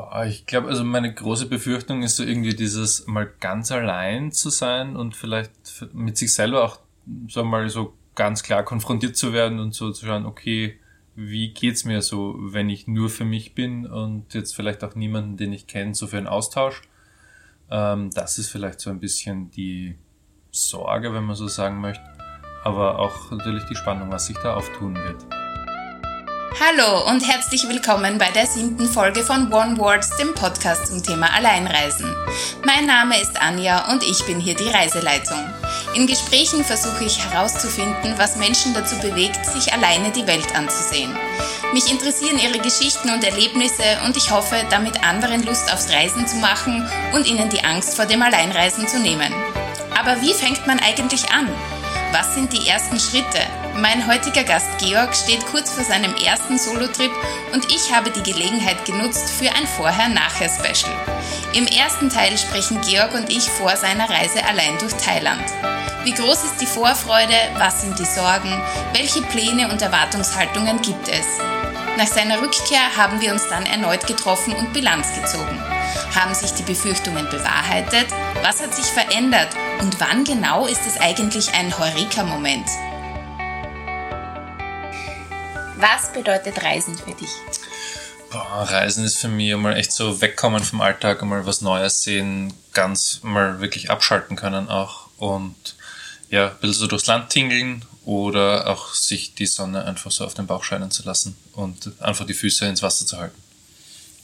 Boah, ich glaube, also meine große Befürchtung ist so irgendwie dieses mal ganz allein zu sein und vielleicht mit sich selber auch, wir mal, so ganz klar konfrontiert zu werden und so zu schauen, okay, wie geht's mir so, wenn ich nur für mich bin und jetzt vielleicht auch niemanden, den ich kenne, so für einen Austausch. Ähm, das ist vielleicht so ein bisschen die Sorge, wenn man so sagen möchte, aber auch natürlich die Spannung, was sich da auftun wird. Hallo und herzlich willkommen bei der siebten Folge von One Words, dem Podcast zum Thema Alleinreisen. Mein Name ist Anja und ich bin hier die Reiseleitung. In Gesprächen versuche ich herauszufinden, was Menschen dazu bewegt, sich alleine die Welt anzusehen. Mich interessieren ihre Geschichten und Erlebnisse und ich hoffe, damit anderen Lust aufs Reisen zu machen und ihnen die Angst vor dem Alleinreisen zu nehmen. Aber wie fängt man eigentlich an? Was sind die ersten Schritte? Mein heutiger Gast Georg steht kurz vor seinem ersten Solo-Trip und ich habe die Gelegenheit genutzt für ein Vorher-Nachher-Special. Im ersten Teil sprechen Georg und ich vor seiner Reise allein durch Thailand. Wie groß ist die Vorfreude? Was sind die Sorgen? Welche Pläne und Erwartungshaltungen gibt es? Nach seiner Rückkehr haben wir uns dann erneut getroffen und Bilanz gezogen. Haben sich die Befürchtungen bewahrheitet? Was hat sich verändert? Und wann genau ist es eigentlich ein Heureka-Moment? Was bedeutet Reisen für dich? Boah, Reisen ist für mich einmal echt so wegkommen vom Alltag, einmal was Neues sehen, ganz mal wirklich abschalten können auch und ja, ein bisschen so durchs Land tingeln oder auch sich die Sonne einfach so auf den Bauch scheinen zu lassen und einfach die Füße ins Wasser zu halten.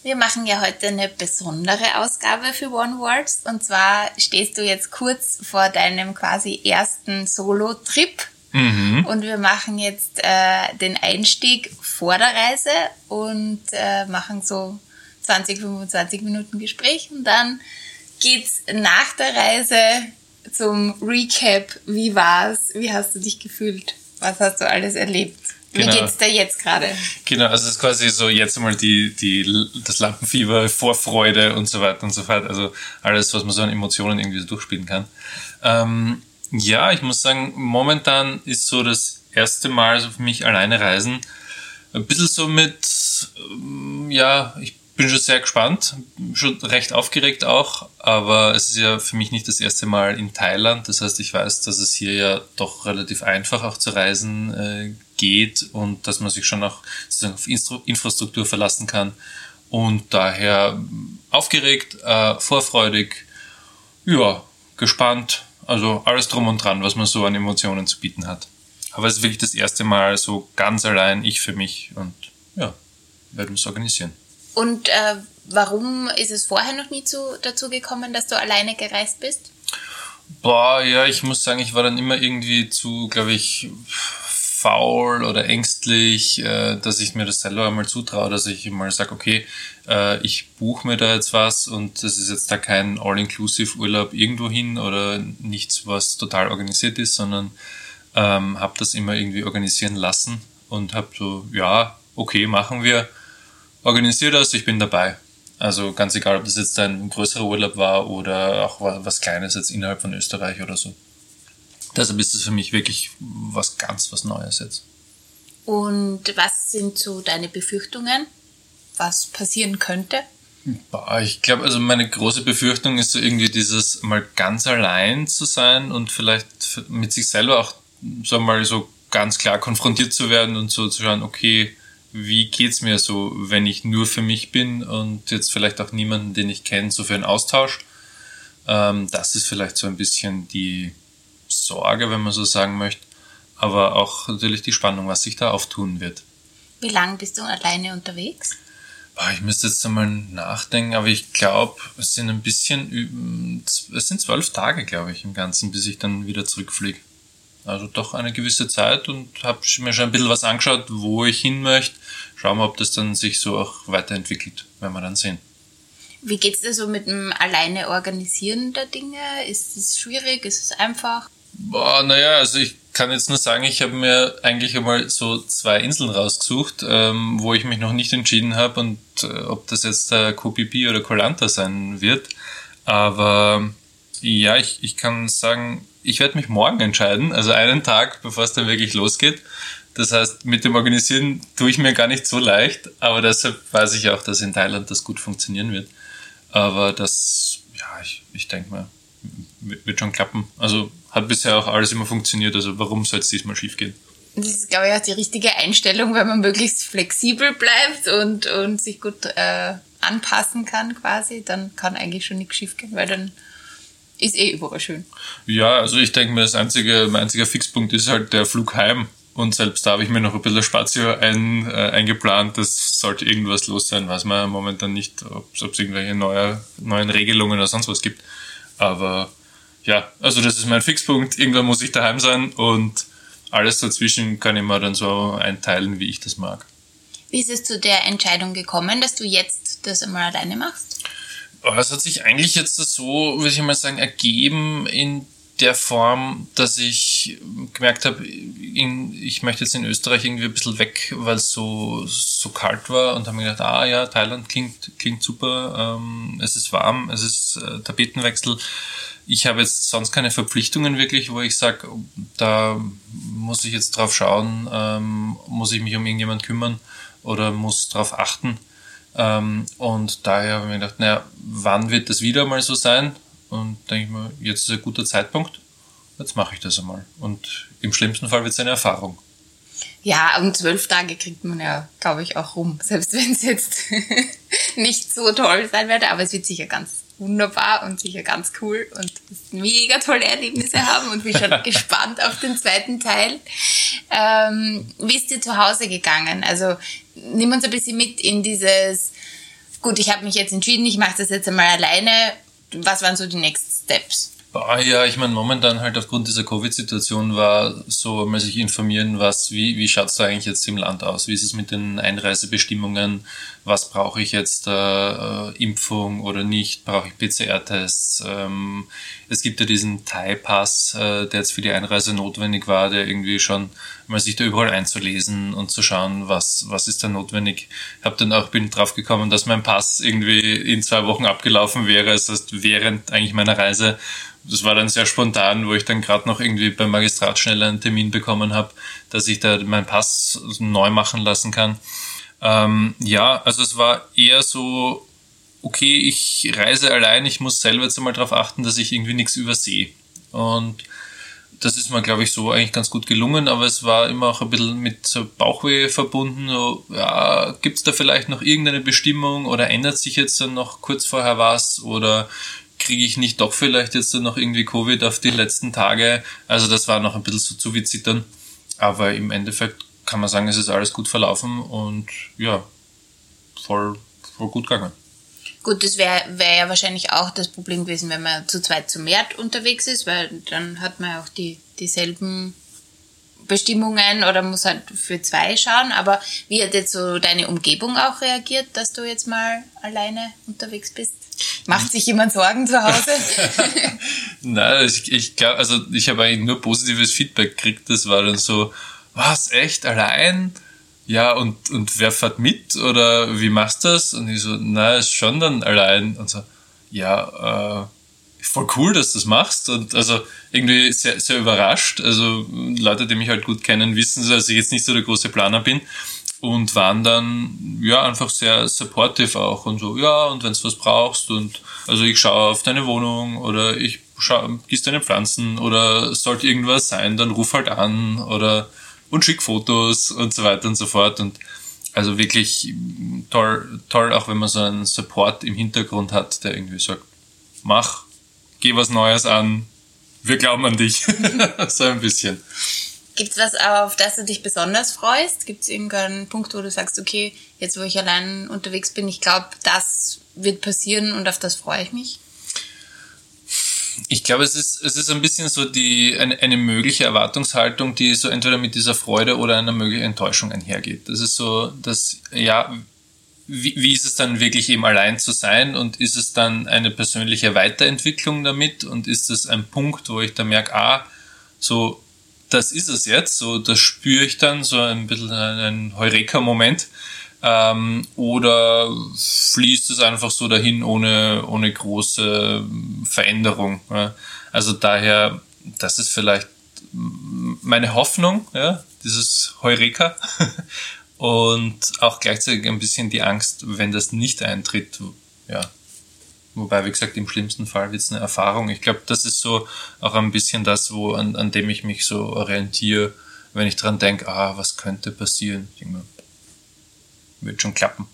Wir machen ja heute eine besondere Ausgabe für One Words und zwar stehst du jetzt kurz vor deinem quasi ersten Solo-Trip mhm. und wir machen jetzt äh, den Einstieg vor der Reise und äh, machen so 20, 25 Minuten Gespräch und dann geht's nach der Reise zum Recap. Wie war's? Wie hast du dich gefühlt? Was hast du alles erlebt? Genau. Wie geht's dir jetzt gerade? Genau, also es ist quasi so jetzt einmal die, die, das Lampenfieber, Vorfreude und so weiter und so fort. Also alles, was man so an Emotionen irgendwie so durchspielen kann. Ähm, ja, ich muss sagen, momentan ist so das erste Mal so für mich alleine reisen. Ein bisschen so mit, ähm, ja, ich bin schon sehr gespannt, schon recht aufgeregt auch, aber es ist ja für mich nicht das erste Mal in Thailand. Das heißt, ich weiß, dass es hier ja doch relativ einfach auch zu reisen äh, geht und dass man sich schon auch auf Infrastruktur verlassen kann. Und daher aufgeregt, äh, vorfreudig, ja, gespannt. Also alles drum und dran, was man so an Emotionen zu bieten hat. Aber es ist wirklich das erste Mal so ganz allein, ich für mich und ja, werden wir es organisieren. Und äh, warum ist es vorher noch nie zu, dazu gekommen, dass du alleine gereist bist? Boah, ja, ich muss sagen, ich war dann immer irgendwie zu, glaube ich, faul oder ängstlich, äh, dass ich mir das selber einmal zutraue, dass ich mal sage, okay, äh, ich buche mir da jetzt was und das ist jetzt da kein All-Inclusive-Urlaub irgendwo hin oder nichts, was total organisiert ist, sondern ähm, habe das immer irgendwie organisieren lassen und habe so, ja, okay, machen wir organisiere das, ich bin dabei. Also ganz egal, ob das jetzt ein größerer Urlaub war oder auch was Kleines jetzt innerhalb von Österreich oder so. Deshalb ist es für mich wirklich was ganz was Neues jetzt. Und was sind so deine Befürchtungen, was passieren könnte? Ich glaube, also meine große Befürchtung ist so irgendwie dieses mal ganz allein zu sein und vielleicht mit sich selber auch, wir mal, so ganz klar konfrontiert zu werden und so zu schauen, okay, wie geht's mir so, wenn ich nur für mich bin und jetzt vielleicht auch niemanden, den ich kenne, so für einen Austausch. Ähm, das ist vielleicht so ein bisschen die Sorge, wenn man so sagen möchte, aber auch natürlich die Spannung, was sich da auftun wird. Wie lange bist du alleine unterwegs? Ich müsste jetzt einmal nachdenken, aber ich glaube, es sind ein bisschen, es sind zwölf Tage, glaube ich, im Ganzen, bis ich dann wieder zurückfliege. Also doch eine gewisse Zeit und habe mir schon ein bisschen was angeschaut, wo ich hin möchte. Schauen wir, ob das dann sich so auch weiterentwickelt, werden wir dann sehen. Wie geht's dir so mit dem alleine Organisieren der Dinge? Ist es schwierig? Ist es einfach? Boah, naja, also ich kann jetzt nur sagen, ich habe mir eigentlich einmal so zwei Inseln rausgesucht, ähm, wo ich mich noch nicht entschieden habe und äh, ob das jetzt der Kopipi oder Kolanta sein wird. Aber ja, ich, ich kann sagen, ich werde mich morgen entscheiden, also einen Tag, bevor es dann wirklich losgeht. Das heißt, mit dem Organisieren tue ich mir gar nicht so leicht, aber deshalb weiß ich auch, dass in Thailand das gut funktionieren wird. Aber das, ja, ich, ich denke mal, wird schon klappen. Also hat bisher auch alles immer funktioniert, also warum soll es diesmal schief gehen? Das ist, glaube ich, auch die richtige Einstellung, wenn man möglichst flexibel bleibt und, und sich gut äh, anpassen kann quasi, dann kann eigentlich schon nichts schief gehen, weil dann ist eh überall schön. Ja, also ich denke mir, das einzige, mein einziger Fixpunkt ist halt der Flug heim. Und selbst da habe ich mir noch ein bisschen Spazio ein, äh, eingeplant. Das sollte irgendwas los sein, weiß man momentan nicht, ob es irgendwelche neue, neuen Regelungen oder sonst was gibt. Aber ja, also das ist mein Fixpunkt. Irgendwann muss ich daheim sein und alles dazwischen kann ich mir dann so einteilen, wie ich das mag. Wie ist es zu der Entscheidung gekommen, dass du jetzt das einmal alleine machst? Es hat sich eigentlich jetzt so, würde ich mal sagen, ergeben in der Form, dass ich gemerkt habe, ich möchte jetzt in Österreich irgendwie ein bisschen weg, weil es so, so kalt war und habe mir gedacht, ah ja, Thailand klingt, klingt super, ähm, es ist warm, es ist äh, Tapetenwechsel. Ich habe jetzt sonst keine Verpflichtungen wirklich, wo ich sage, da muss ich jetzt drauf schauen, ähm, muss ich mich um irgendjemand kümmern oder muss drauf achten. Ähm, und daher habe ich mir gedacht, naja, wann wird das wieder mal so sein? Und denke ich mir, jetzt ist ein guter Zeitpunkt, jetzt mache ich das einmal. Und im schlimmsten Fall wird es eine Erfahrung. Ja, um zwölf Tage kriegt man ja, glaube ich, auch rum, selbst wenn es jetzt nicht so toll sein werde, aber es wird sicher ganz wunderbar und sicher ganz cool und mega tolle Erlebnisse haben und bin schon gespannt auf den zweiten Teil. Ähm, wie ist dir zu Hause gegangen? Also nimm uns ein bisschen mit in dieses, gut, ich habe mich jetzt entschieden, ich mache das jetzt einmal alleine. Was waren so die Next Steps? Ah, ja, ich meine, momentan halt aufgrund dieser Covid-Situation war so mal sich informieren, was, wie, wie schaut's da eigentlich jetzt im Land aus? Wie ist es mit den Einreisebestimmungen? Was brauche ich jetzt, äh, äh Impfung oder nicht? Brauche ich PCR-Tests? Ähm, es gibt ja diesen Thai-Pass, äh, der jetzt für die Einreise notwendig war, der irgendwie schon mal sich da überall einzulesen und zu schauen, was, was ist da notwendig. Hab dann auch, bin drauf gekommen, dass mein Pass irgendwie in zwei Wochen abgelaufen wäre, das heißt während eigentlich meiner Reise das war dann sehr spontan, wo ich dann gerade noch irgendwie beim Magistrat schnell einen Termin bekommen habe, dass ich da meinen Pass neu machen lassen kann. Ähm, ja, also es war eher so, okay, ich reise allein, ich muss selber jetzt einmal darauf achten, dass ich irgendwie nichts übersehe. Und das ist mir, glaube ich, so eigentlich ganz gut gelungen, aber es war immer auch ein bisschen mit so Bauchweh verbunden. So, ja, gibt es da vielleicht noch irgendeine Bestimmung oder ändert sich jetzt dann noch kurz vorher was oder kriege ich nicht doch vielleicht jetzt noch irgendwie Covid auf die letzten Tage. Also das war noch ein bisschen so zu wie zittern. Aber im Endeffekt kann man sagen, es ist alles gut verlaufen und ja, voll, voll gut gegangen. Gut, das wäre wär ja wahrscheinlich auch das Problem gewesen, wenn man zu zweit zu mehr unterwegs ist, weil dann hat man auch die, dieselben Bestimmungen oder muss halt für zwei schauen. Aber wie hat jetzt so deine Umgebung auch reagiert, dass du jetzt mal alleine unterwegs bist? Macht sich jemand Sorgen zu Hause? Nein, ich, ich glaube, also ich habe eigentlich nur positives Feedback gekriegt. Das war dann so, was, echt, allein? Ja, und, und wer fährt mit? Oder wie machst du das? Und ich so, na, ist schon dann allein. Und so, ja, äh, voll cool, dass du das machst. Und also irgendwie sehr, sehr überrascht. Also Leute, die mich halt gut kennen, wissen, dass ich jetzt nicht so der große Planer bin und waren dann ja einfach sehr supportive auch und so, ja, und wenn du was brauchst und also ich schaue auf deine Wohnung oder ich schau, gieß deine Pflanzen oder sollte irgendwas sein, dann ruf halt an oder und schick Fotos und so weiter und so fort und also wirklich toll, toll, auch wenn man so einen Support im Hintergrund hat, der irgendwie sagt, mach, geh was Neues an, wir glauben an dich. so ein bisschen. Gibt es was, auf das du dich besonders freust? Gibt es irgendeinen Punkt, wo du sagst, okay, jetzt wo ich allein unterwegs bin, ich glaube, das wird passieren und auf das freue ich mich? Ich glaube, es ist, es ist ein bisschen so die, eine, eine mögliche Erwartungshaltung, die so entweder mit dieser Freude oder einer möglichen Enttäuschung einhergeht. Das ist so, dass, ja, wie, wie ist es dann wirklich eben allein zu sein und ist es dann eine persönliche Weiterentwicklung damit und ist es ein Punkt, wo ich da merke, ah, so das ist es jetzt, so das spüre ich dann, so ein bisschen ein Heureka-Moment. Ähm, oder fließt es einfach so dahin ohne, ohne große Veränderung? Ja? Also daher, das ist vielleicht meine Hoffnung, ja, dieses Heureka. und auch gleichzeitig ein bisschen die Angst, wenn das nicht eintritt. Ja. Wobei, wie gesagt, im schlimmsten Fall wird es eine Erfahrung. Ich glaube, das ist so auch ein bisschen das, wo, an, an dem ich mich so orientiere, wenn ich dran denke, ah, was könnte passieren. Ich denke, wird schon klappen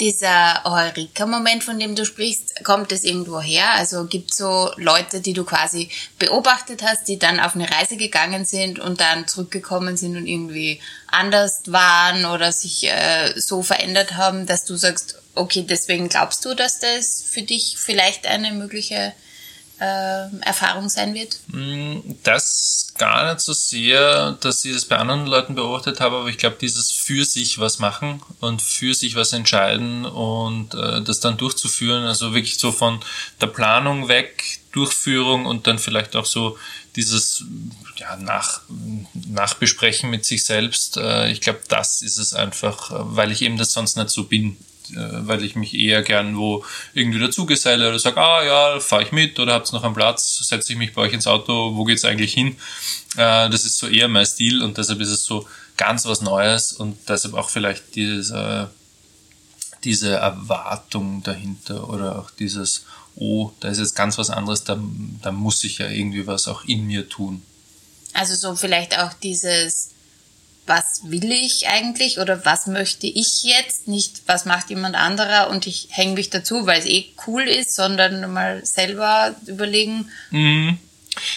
dieser Heureka-Moment, von dem du sprichst, kommt es irgendwo her? Also gibt es so Leute, die du quasi beobachtet hast, die dann auf eine Reise gegangen sind und dann zurückgekommen sind und irgendwie anders waren oder sich äh, so verändert haben, dass du sagst, okay, deswegen glaubst du, dass das für dich vielleicht eine mögliche äh, Erfahrung sein wird? Mm, das gar nicht so sehr, dass ich das bei anderen Leuten beobachtet habe, aber ich glaube, dieses für sich was machen und für sich was entscheiden und äh, das dann durchzuführen, also wirklich so von der Planung weg, Durchführung und dann vielleicht auch so dieses ja, nach, Nachbesprechen mit sich selbst. Äh, ich glaube, das ist es einfach, äh, weil ich eben das sonst nicht so bin weil ich mich eher gern wo irgendwie dazugeselle oder sage, ah ja, fahre ich mit oder habt ihr noch einen Platz, setze ich mich bei euch ins Auto, wo geht's eigentlich hin? Äh, das ist so eher mein Stil und deshalb ist es so ganz was Neues und deshalb auch vielleicht dieses, äh, diese Erwartung dahinter oder auch dieses, oh, da ist jetzt ganz was anderes, da, da muss ich ja irgendwie was auch in mir tun. Also so vielleicht auch dieses was will ich eigentlich oder was möchte ich jetzt, nicht was macht jemand anderer und ich hänge mich dazu, weil es eh cool ist, sondern mal selber überlegen. Mhm.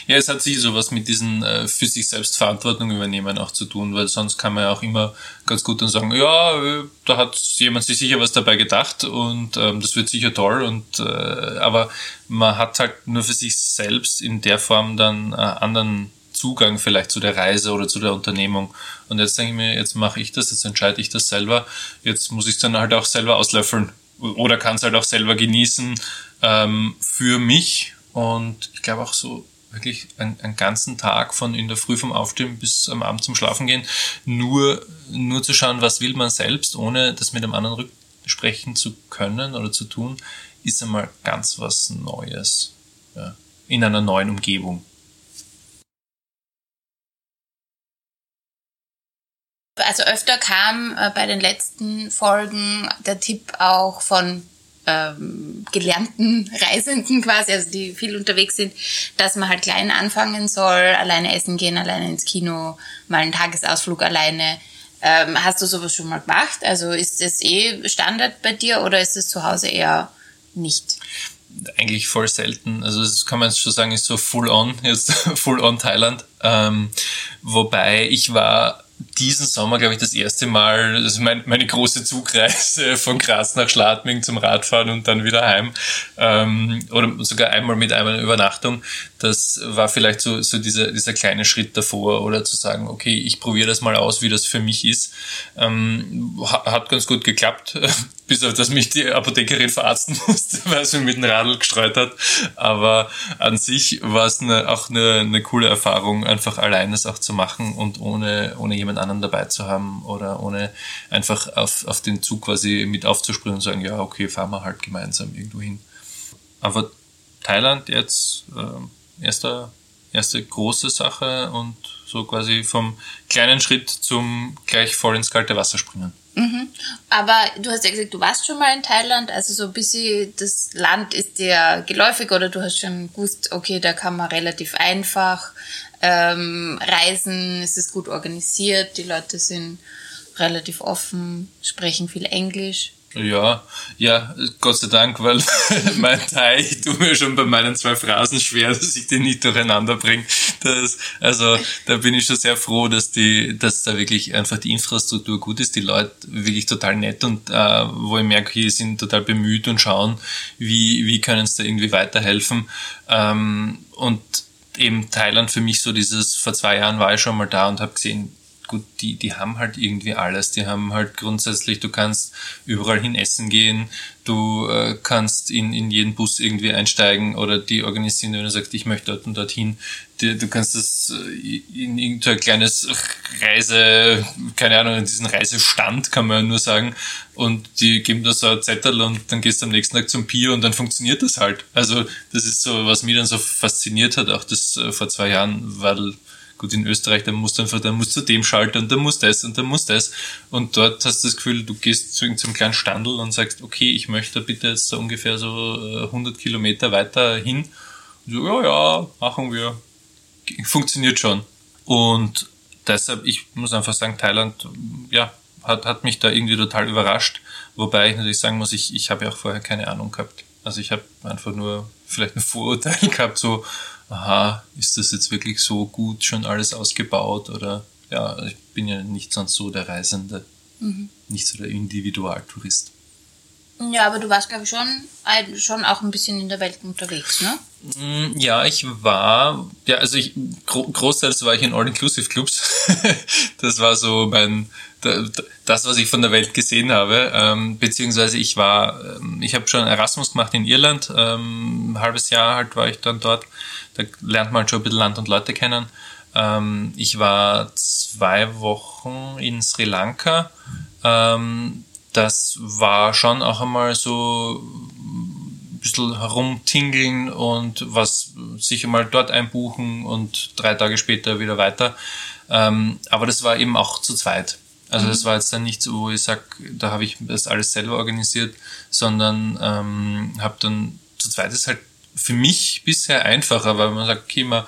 Ja, es hat sicher sowas mit diesen äh, für sich selbst Verantwortung übernehmen auch zu tun, weil sonst kann man ja auch immer ganz gut dann sagen, ja, äh, da hat jemand sich sicher was dabei gedacht und ähm, das wird sicher toll und äh, aber man hat halt nur für sich selbst in der Form dann äh, anderen Zugang vielleicht zu der Reise oder zu der Unternehmung. Und jetzt denke ich mir, jetzt mache ich das, jetzt entscheide ich das selber. Jetzt muss ich es dann halt auch selber auslöffeln oder kann es halt auch selber genießen ähm, für mich. Und ich glaube auch so wirklich einen, einen ganzen Tag von in der Früh vom Aufstehen bis am Abend zum Schlafen gehen, nur, nur zu schauen, was will man selbst, ohne das mit dem anderen rücksprechen zu können oder zu tun, ist einmal ganz was Neues. Ja, in einer neuen Umgebung. Also öfter kam äh, bei den letzten Folgen der Tipp auch von ähm, gelernten Reisenden quasi, also die viel unterwegs sind, dass man halt klein anfangen soll, alleine essen gehen, alleine ins Kino, mal einen Tagesausflug alleine. Ähm, hast du sowas schon mal gemacht? Also ist das eh Standard bei dir oder ist es zu Hause eher nicht? Eigentlich voll selten. Also das kann man schon sagen, ist so full on, jetzt full on Thailand. Ähm, wobei ich war diesen Sommer, glaube ich, das erste Mal, ist mein, meine große Zugreise von Graz nach Schladming zum Radfahren und dann wieder heim. Ähm, oder sogar einmal mit einer Übernachtung. Das war vielleicht so, so dieser, dieser kleine Schritt davor oder zu sagen, okay, ich probiere das mal aus, wie das für mich ist. Ähm, hat ganz gut geklappt bis auf dass mich die Apothekerin verarzten musste, weil sie mit dem Radl gestreut hat. Aber an sich war es eine, auch eine, eine coole Erfahrung, einfach allein das auch zu machen und ohne, ohne jemand anderen dabei zu haben oder ohne einfach auf, auf den Zug quasi mit aufzuspringen und sagen, ja, okay, fahren wir halt gemeinsam irgendwo hin. Aber Thailand jetzt, äh, erster, erste große Sache und so quasi vom kleinen Schritt zum gleich voll ins kalte Wasser springen. Mhm. Aber du hast ja gesagt, du warst schon mal in Thailand, also so ein bisschen das Land ist dir geläufig oder du hast schon gewusst, okay, da kann man relativ einfach ähm, reisen, es ist gut organisiert, die Leute sind relativ offen, sprechen viel Englisch. Ja, ja, Gott sei Dank, weil mein Thai tut mir schon bei meinen zwei Phrasen schwer, dass ich die nicht durcheinander bringe. Das, also da bin ich schon sehr froh, dass die, dass da wirklich einfach die Infrastruktur gut ist, die Leute wirklich total nett und äh, wo ich merke, die sind total bemüht und schauen, wie, wie können sie da irgendwie weiterhelfen. Ähm, und eben Thailand für mich so dieses, vor zwei Jahren war ich schon mal da und habe gesehen, gut, die, die haben halt irgendwie alles. Die haben halt grundsätzlich, du kannst überall hin essen gehen, du äh, kannst in, in jeden Bus irgendwie einsteigen oder die organisieren, wenn du sagst, ich möchte dort und dorthin. Die, du kannst das äh, in irgendein kleines Reise, keine Ahnung, in diesen Reisestand kann man nur sagen. Und die geben da so ein Zettel und dann gehst du am nächsten Tag zum Pier und dann funktioniert das halt. Also das ist so, was mich dann so fasziniert hat, auch das äh, vor zwei Jahren, weil Gut, in Österreich, dann musst du einfach, dann musst du dem schalten und dann musst das und dann musst das. Und dort hast du das Gefühl, du gehst zu irgendeinem kleinen Standel und sagst, okay, ich möchte bitte jetzt so ungefähr so 100 äh, Kilometer weiter hin. Und so, ja, ja, machen wir. Funktioniert schon. Und deshalb, ich muss einfach sagen, Thailand, ja, hat, hat mich da irgendwie total überrascht. Wobei ich natürlich sagen muss, ich, ich habe ja auch vorher keine Ahnung gehabt. Also ich habe einfach nur vielleicht ein Vorurteil gehabt, so, aha, ist das jetzt wirklich so gut schon alles ausgebaut oder ja, ich bin ja nicht sonst so der Reisende, mhm. nicht so der Individualtourist. Ja, aber du warst, glaube ich, schon, schon auch ein bisschen in der Welt unterwegs, ne? Mm, ja, ich war, ja, also ich, großteils war ich in All-Inclusive-Clubs. das war so mein, das, was ich von der Welt gesehen habe. Ähm, beziehungsweise ich war, ähm, ich habe schon Erasmus gemacht in Irland. Ähm, ein halbes Jahr halt war ich dann dort. Da lernt man halt schon ein bisschen Land und Leute kennen. Ähm, ich war zwei Wochen in Sri Lanka. Ähm, das war schon auch einmal so ein bisschen herumtingeln und was sich einmal dort einbuchen und drei Tage später wieder weiter. Ähm, aber das war eben auch zu zweit. Also mhm. das war jetzt dann nicht so, wo ich sag, da habe ich das alles selber organisiert, sondern ähm, habe dann zu zweit ist halt für mich bisher einfacher, weil man sagt, okay, man,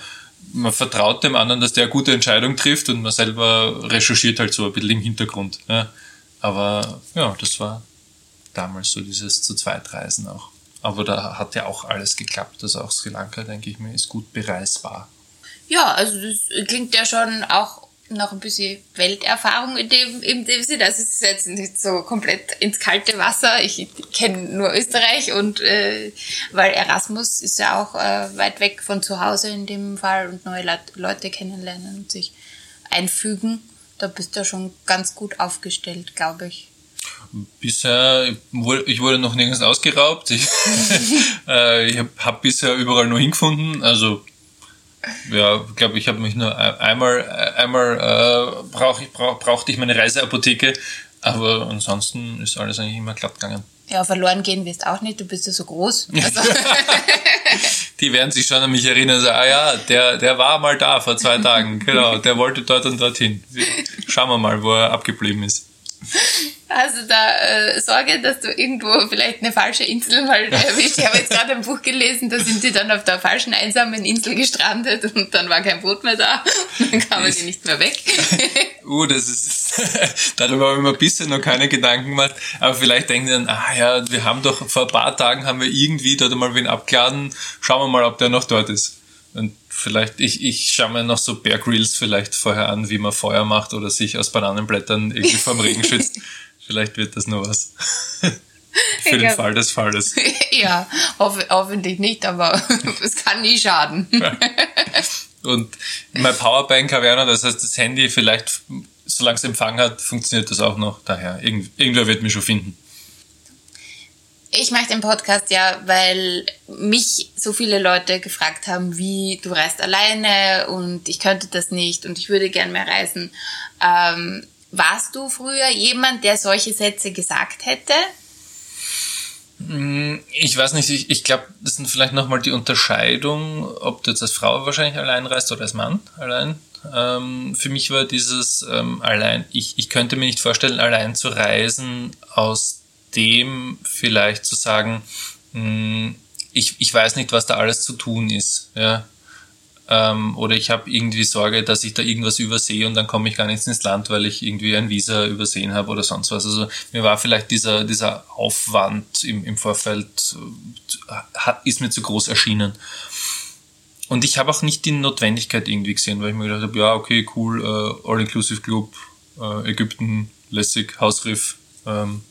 man vertraut dem anderen, dass der eine gute Entscheidung trifft und man selber recherchiert halt so ein bisschen im Hintergrund. Ja. Aber ja, das war damals so dieses zu zweit Reisen auch. Aber da hat ja auch alles geklappt. Also auch Sri Lanka, denke ich mir, ist gut bereisbar. Ja, also das klingt ja schon auch noch ein bisschen Welterfahrung in dem, in dem Sinne. Das ist jetzt nicht so komplett ins kalte Wasser. Ich kenne nur Österreich und äh, weil Erasmus ist ja auch äh, weit weg von zu Hause in dem Fall und neue Leute kennenlernen und sich einfügen da bist du schon ganz gut aufgestellt, glaube ich. Bisher, ich wurde noch nirgends ausgeraubt. Ich, äh, ich habe hab bisher überall nur hingefunden. Also, ja, ich glaube, ich habe mich nur einmal, einmal äh, brauch ich, brauch, brauchte ich meine Reiseapotheke, aber ansonsten ist alles eigentlich immer glatt gegangen. Ja, verloren gehen wirst auch nicht, du bist ja so groß. Also. die werden sich schon an mich erinnern, so, ah ja, der, der war mal da vor zwei Tagen, genau, der wollte dort und dorthin. Schauen wir mal, wo er abgeblieben ist. Also da äh, Sorge, dass du irgendwo vielleicht eine falsche Insel mal erwischt. Ich habe jetzt gerade ein Buch gelesen, da sind die dann auf der falschen einsamen Insel gestrandet und dann war kein Boot mehr da. Dann kamen die nicht mehr weg. uh, das ist, darüber habe ich mir bisher noch keine Gedanken gemacht. Aber vielleicht denken die dann, ah ja, wir haben doch vor ein paar Tagen haben wir irgendwie dort mal wen abgeladen. Schauen wir mal, ob der noch dort ist. Und vielleicht, ich, ich schaue mir noch so Bear Grills vielleicht vorher an, wie man Feuer macht oder sich aus Bananenblättern irgendwie vom Regen schützt. Vielleicht wird das nur was. Für den Fall des Falles. ja, hoff, hoffentlich nicht, aber es kann nie schaden. Und mein Powerbank habe ich auch noch, das heißt, das Handy vielleicht, solange es Empfang hat, funktioniert das auch noch. Daher, irgend, irgendwer wird mich schon finden. Ich mache den Podcast ja, weil mich so viele Leute gefragt haben, wie du reist alleine und ich könnte das nicht und ich würde gern mehr reisen. Ähm, warst du früher jemand, der solche Sätze gesagt hätte? Hm, ich weiß nicht, ich, ich glaube, das sind vielleicht nochmal die Unterscheidung, ob du jetzt als Frau wahrscheinlich allein reist oder als Mann allein. Ähm, für mich war dieses ähm, allein, ich, ich könnte mir nicht vorstellen, allein zu reisen, aus dem vielleicht zu sagen, mh, hm, ich, ich weiß nicht, was da alles zu tun ist. Ja? ähm, oder ich habe irgendwie Sorge, dass ich da irgendwas übersehe und dann komme ich gar nicht ins Land, weil ich irgendwie ein Visa übersehen habe oder sonst was. Also mir war vielleicht dieser, dieser Aufwand im, im Vorfeld, äh, hat, ist mir zu groß erschienen. Und ich habe auch nicht die Notwendigkeit irgendwie gesehen, weil ich mir gedacht habe, ja, okay, cool, äh, All-Inclusive Club, äh, Ägypten, lässig, Hausriff, ähm,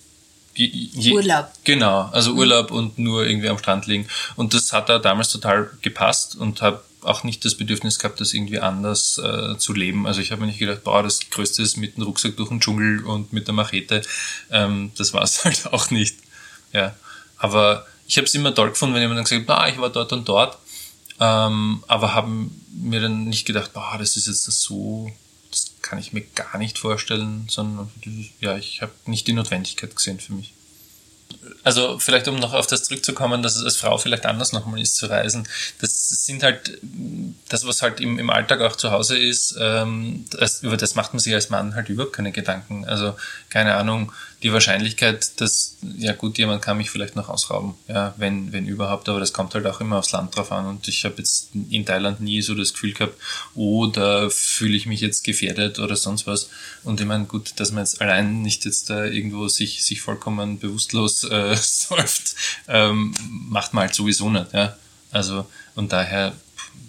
Je, Urlaub. Genau, also Urlaub und nur irgendwie am Strand liegen. Und das hat da damals total gepasst und habe auch nicht das Bedürfnis gehabt, das irgendwie anders äh, zu leben. Also ich habe mir nicht gedacht, boah, das Größte ist mit dem Rucksack durch den Dschungel und mit der Machete. Ähm, das war es halt auch nicht. Ja. Aber ich habe es immer toll gefunden, wenn jemand dann gesagt hat, ah, ich war dort und dort. Ähm, aber haben mir dann nicht gedacht, boah, das ist jetzt das so, kann ich mir gar nicht vorstellen, sondern ja, ich habe nicht die Notwendigkeit gesehen für mich. also vielleicht um noch auf das zurückzukommen, dass es als Frau vielleicht anders nochmal ist zu reisen. Das sind halt das, was halt im, im Alltag auch zu Hause ist, ähm, das, über das macht man sich als Mann halt überhaupt keine Gedanken. Also keine Ahnung, die Wahrscheinlichkeit, dass, ja gut, jemand kann mich vielleicht noch ausrauben, ja, wenn, wenn überhaupt, aber das kommt halt auch immer aufs Land drauf an und ich habe jetzt in Thailand nie so das Gefühl gehabt, oh, da fühle ich mich jetzt gefährdet oder sonst was. Und ich meine, gut, dass man jetzt allein nicht jetzt da irgendwo sich, sich vollkommen bewusstlos äh, säuft, ähm, macht man halt sowieso nicht, ja. Also, und daher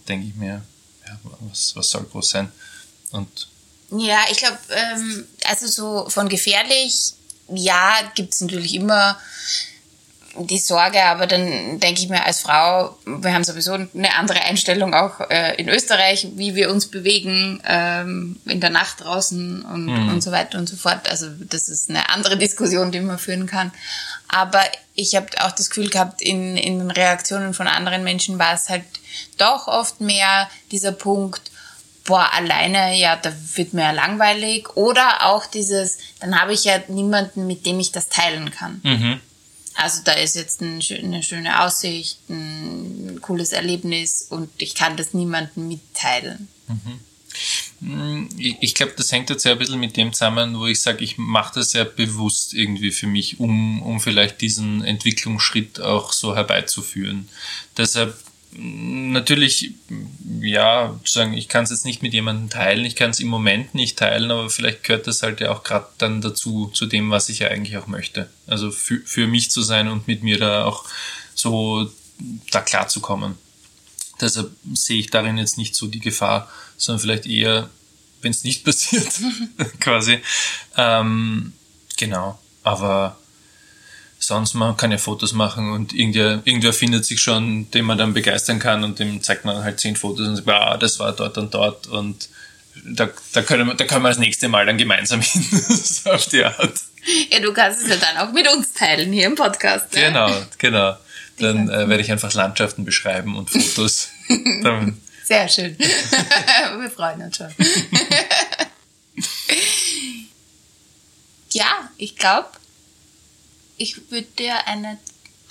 denke ich mir, ja, was, was soll groß sein? Und ja, ich glaube, ähm, also so von gefährlich ja, gibt es natürlich immer die Sorge, aber dann denke ich mir als Frau, wir haben sowieso eine andere Einstellung auch äh, in Österreich, wie wir uns bewegen ähm, in der Nacht draußen und, mhm. und so weiter und so fort. Also das ist eine andere Diskussion, die man führen kann. Aber ich habe auch das Gefühl gehabt, in, in den Reaktionen von anderen Menschen war es halt doch oft mehr dieser Punkt, boah, alleine, ja, da wird mir ja langweilig. Oder auch dieses, dann habe ich ja niemanden, mit dem ich das teilen kann. Mhm. Also da ist jetzt ein, eine schöne Aussicht, ein cooles Erlebnis und ich kann das niemandem mitteilen. Mhm. Ich glaube, das hängt jetzt ja ein bisschen mit dem zusammen, wo ich sage, ich mache das ja bewusst irgendwie für mich, um, um vielleicht diesen Entwicklungsschritt auch so herbeizuführen. Deshalb natürlich, ja, sagen, ich kann es jetzt nicht mit jemandem teilen, ich kann es im Moment nicht teilen, aber vielleicht gehört das halt ja auch gerade dann dazu, zu dem, was ich ja eigentlich auch möchte. Also für, für mich zu sein und mit mir da auch so da klar zu kommen. Deshalb sehe ich darin jetzt nicht so die Gefahr, sondern vielleicht eher, wenn es nicht passiert, quasi. Ähm, genau. Aber sonst man kann ja Fotos machen und irgendwer, irgendwer findet sich schon, den man dann begeistern kann und dem zeigt man halt zehn Fotos und sagt, ah, das war dort und dort und da, da, können wir, da können wir das nächste Mal dann gemeinsam hin, so auf die Art. Ja, du kannst es ja dann auch mit uns teilen hier im Podcast. Ne? Genau, genau. Dann äh, werde ich einfach Landschaften beschreiben und Fotos. Sehr schön. wir freuen uns schon. ja, ich glaube, ich würde dir eine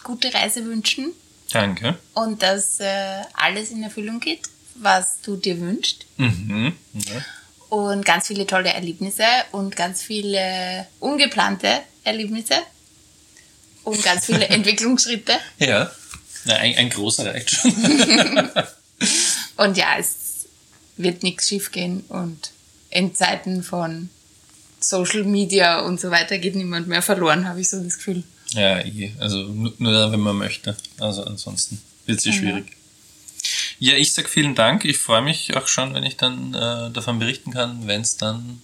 gute Reise wünschen. Danke. Und dass äh, alles in Erfüllung geht, was du dir wünschst. Mhm. Ja. Und ganz viele tolle Erlebnisse und ganz viele ungeplante Erlebnisse und ganz viele Entwicklungsschritte. Ja, Na, ein, ein großer reicht schon. und ja, es wird nichts schief gehen und in Zeiten von Social Media und so weiter geht niemand mehr verloren, habe ich so das Gefühl. Ja, eh. also nur dann, wenn man möchte. Also ansonsten wird es ja schwierig. Ja, ich sag vielen Dank. Ich freue mich auch schon, wenn ich dann äh, davon berichten kann, wenn es dann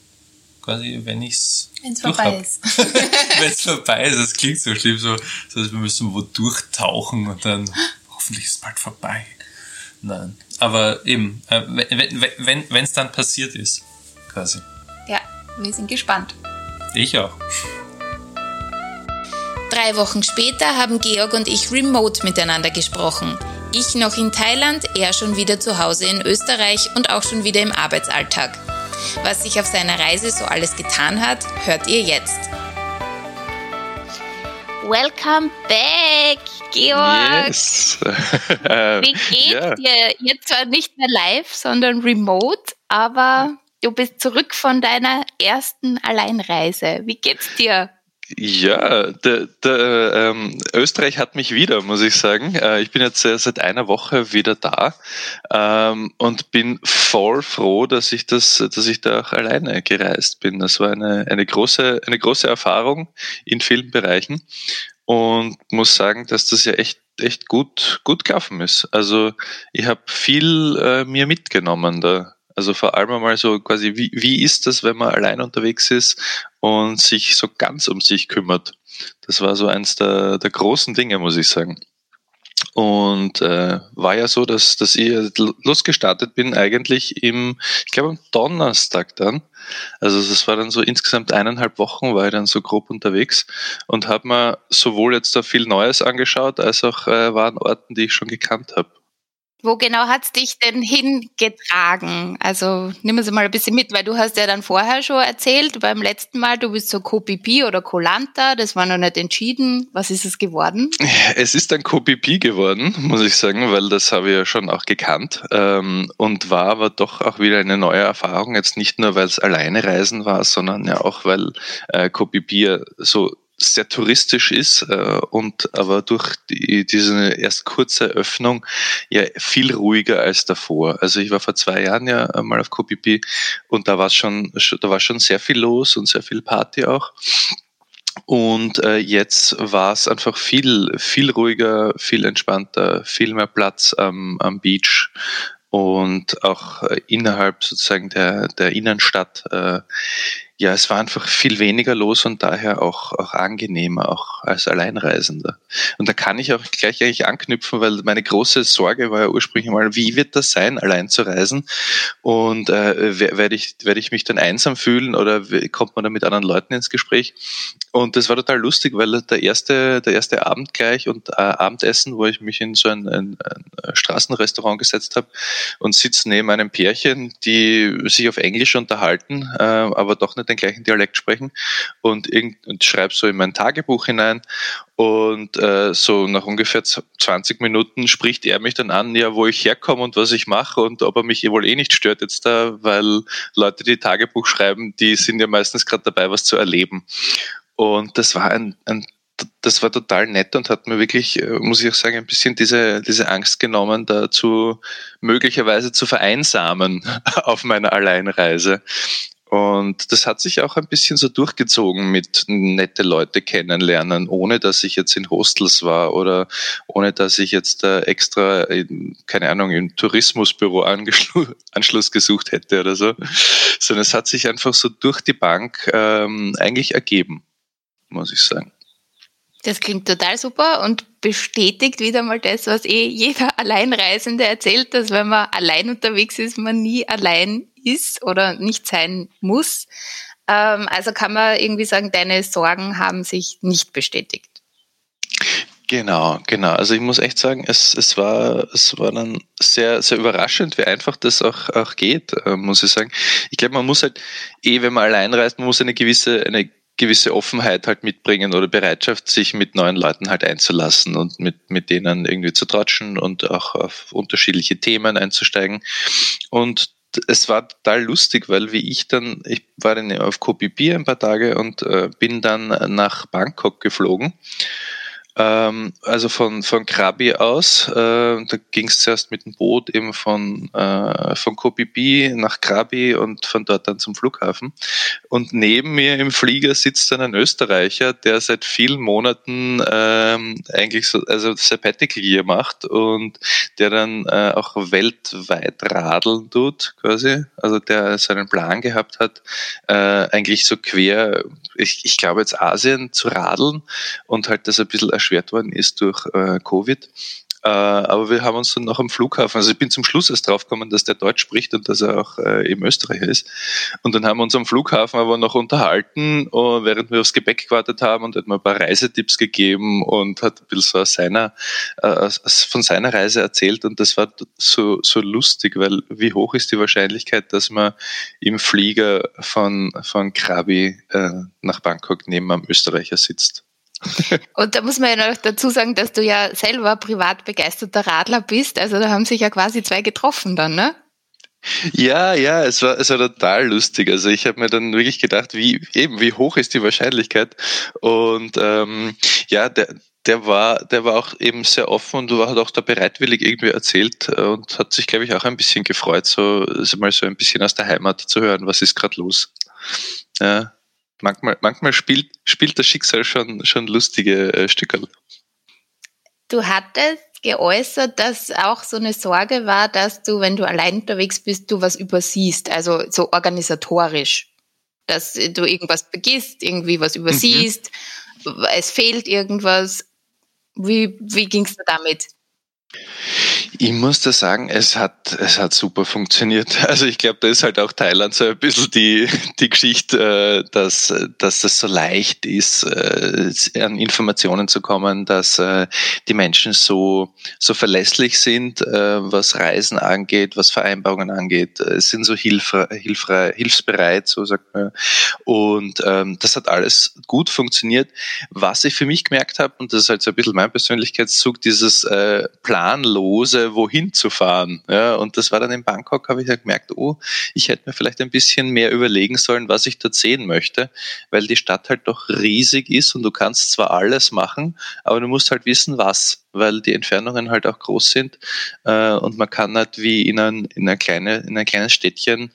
quasi, wenn ich's wenn es vorbei ist. wenn es vorbei ist, das klingt so schlimm, so, so dass wir müssen wo durchtauchen und dann hoffentlich ist es bald vorbei. Nein, aber eben, äh, wenn es wenn, dann passiert ist, quasi. Ja, wir sind gespannt. Ich auch. Drei Wochen später haben Georg und ich remote miteinander gesprochen. Ich noch in Thailand, er schon wieder zu Hause in Österreich und auch schon wieder im Arbeitsalltag. Was sich auf seiner Reise so alles getan hat, hört ihr jetzt. Welcome back, Georg. Yes. Wie geht's yeah. dir? Jetzt zwar nicht mehr live, sondern remote, aber Du bist zurück von deiner ersten Alleinreise. Wie geht's dir? Ja, der, der, ähm, Österreich hat mich wieder, muss ich sagen. Äh, ich bin jetzt seit einer Woche wieder da ähm, und bin voll froh, dass ich das, dass ich da auch alleine gereist bin. Das war eine, eine große, eine große Erfahrung in vielen Bereichen und muss sagen, dass das ja echt echt gut gut gelaufen ist. Also ich habe viel äh, mir mitgenommen da also vor allem einmal so quasi, wie, wie ist das, wenn man allein unterwegs ist und sich so ganz um sich kümmert? Das war so eins der, der großen Dinge, muss ich sagen. Und äh, war ja so, dass, dass ich losgestartet bin eigentlich im, ich glaube am Donnerstag dann. Also das war dann so insgesamt eineinhalb Wochen war ich dann so grob unterwegs und habe mir sowohl jetzt da viel Neues angeschaut, als auch äh, waren Orten, die ich schon gekannt habe. Wo genau hat's dich denn hingetragen? Also nimm uns mal ein bisschen mit, weil du hast ja dann vorher schon erzählt, beim letzten Mal, du bist so CoPP oder Colanta, das war noch nicht entschieden. Was ist es geworden? Es ist dann CoPP geworden, muss ich sagen, weil das habe ich ja schon auch gekannt ähm, und war aber doch auch wieder eine neue Erfahrung. Jetzt nicht nur, weil es alleine Reisen war, sondern ja auch, weil äh, CoPP ja so sehr touristisch ist äh, und aber durch die, diese erst kurze Öffnung ja viel ruhiger als davor. Also ich war vor zwei Jahren ja mal auf KPP und da war schon, da war schon sehr viel los und sehr viel Party auch. Und äh, jetzt war es einfach viel, viel ruhiger, viel entspannter, viel mehr Platz am, am Beach und auch äh, innerhalb sozusagen der, der Innenstadt äh, ja, es war einfach viel weniger los und daher auch, auch angenehmer, auch als Alleinreisender. Und da kann ich auch gleich eigentlich anknüpfen, weil meine große Sorge war ja ursprünglich mal, wie wird das sein, allein zu reisen? Und äh, werde ich, werde ich mich dann einsam fühlen oder kommt man dann mit anderen Leuten ins Gespräch? Und das war total lustig, weil der erste, der erste Abend gleich und äh, Abendessen, wo ich mich in so ein, ein, ein Straßenrestaurant gesetzt habe und sitze neben einem Pärchen, die sich auf Englisch unterhalten, äh, aber doch nicht nicht den gleichen Dialekt sprechen und, und schreibe so in mein Tagebuch hinein und äh, so nach ungefähr 20 Minuten spricht er mich dann an, ja, wo ich herkomme und was ich mache und ob er mich eh wohl eh nicht stört jetzt da, weil Leute, die Tagebuch schreiben, die sind ja meistens gerade dabei, was zu erleben. Und das war ein, ein das war total nett und hat mir wirklich, äh, muss ich auch sagen, ein bisschen diese, diese Angst genommen, dazu möglicherweise zu vereinsamen auf meiner Alleinreise. Und das hat sich auch ein bisschen so durchgezogen mit nette Leute kennenlernen, ohne dass ich jetzt in Hostels war oder ohne dass ich jetzt äh, extra, in, keine Ahnung, im Tourismusbüro Anschluss gesucht hätte oder so. Sondern es hat sich einfach so durch die Bank ähm, eigentlich ergeben, muss ich sagen. Das klingt total super und bestätigt wieder mal das, was eh jeder Alleinreisende erzählt, dass wenn man allein unterwegs ist, man nie allein ist oder nicht sein muss. Ähm, also kann man irgendwie sagen, deine Sorgen haben sich nicht bestätigt. Genau, genau. Also ich muss echt sagen, es, es, war, es war dann sehr, sehr überraschend, wie einfach das auch, auch geht, äh, muss ich sagen. Ich glaube, man muss halt, eh, wenn man allein reist, man muss eine gewisse, eine gewisse Offenheit halt mitbringen oder Bereitschaft, sich mit neuen Leuten halt einzulassen und mit, mit denen irgendwie zu tratschen und auch auf unterschiedliche Themen einzusteigen. Und es war total lustig, weil wie ich dann, ich war dann auf Koh ein paar Tage und äh, bin dann nach Bangkok geflogen ähm, also von, von Krabi aus, äh, da ging es zuerst mit dem Boot eben von, äh, von Koh nach Krabi und von dort dann zum Flughafen. Und neben mir im Flieger sitzt dann ein Österreicher, der seit vielen Monaten ähm, eigentlich so, also Sabbatical Year macht und der dann äh, auch weltweit radeln tut, quasi. Also der seinen Plan gehabt hat, äh, eigentlich so quer, ich, ich glaube jetzt Asien zu radeln und halt das ein bisschen erschwert worden ist durch äh, Covid. Äh, aber wir haben uns dann noch am Flughafen, also ich bin zum Schluss erst draufgekommen, dass der Deutsch spricht und dass er auch äh, eben Österreicher ist. Und dann haben wir uns am Flughafen aber noch unterhalten, uh, während wir aufs Gepäck gewartet haben und hat mir ein paar Reisetipps gegeben und hat ein bisschen so aus seiner, äh, von seiner Reise erzählt. Und das war so, so lustig, weil wie hoch ist die Wahrscheinlichkeit, dass man im Flieger von, von Krabi äh, nach Bangkok neben einem Österreicher sitzt? Und da muss man ja noch dazu sagen, dass du ja selber privat begeisterter Radler bist. Also da haben sich ja quasi zwei getroffen dann, ne? Ja, ja, es war, es war total lustig. Also ich habe mir dann wirklich gedacht, wie eben, wie hoch ist die Wahrscheinlichkeit? Und ähm, ja, der, der war, der war auch eben sehr offen und hat auch da bereitwillig irgendwie erzählt und hat sich, glaube ich, auch ein bisschen gefreut, so also mal so ein bisschen aus der Heimat zu hören, was ist gerade los. Ja manchmal, manchmal spielt, spielt das Schicksal schon, schon lustige äh, Stückerl. Du hattest geäußert, dass auch so eine Sorge war, dass du, wenn du allein unterwegs bist, du was übersiehst, also so organisatorisch, dass du irgendwas vergisst, irgendwie was übersiehst, mhm. es fehlt irgendwas. Wie, wie ging es dir damit? Ich muss da sagen, es hat, es hat super funktioniert. Also ich glaube, da ist halt auch Thailand so ein bisschen die, die Geschichte, äh, dass, dass es so leicht ist, äh, an Informationen zu kommen, dass äh, die Menschen so, so verlässlich sind, was Reisen angeht, was Vereinbarungen angeht. Es sind so hilfre, hilfre, hilfsbereit, so sagt man. Und ähm, das hat alles gut funktioniert. Was ich für mich gemerkt habe, und das ist halt so ein bisschen mein Persönlichkeitszug, dieses äh, planlose, wohin zu fahren. Ja, und das war dann in Bangkok, habe ich ja gemerkt, oh, ich hätte mir vielleicht ein bisschen mehr überlegen sollen, was ich dort sehen möchte, weil die Stadt halt doch riesig ist und du kannst zwar alles machen, aber du musst halt wissen, was weil die Entfernungen halt auch groß sind äh, und man kann halt wie in ein, in, ein kleine, in ein kleines Städtchen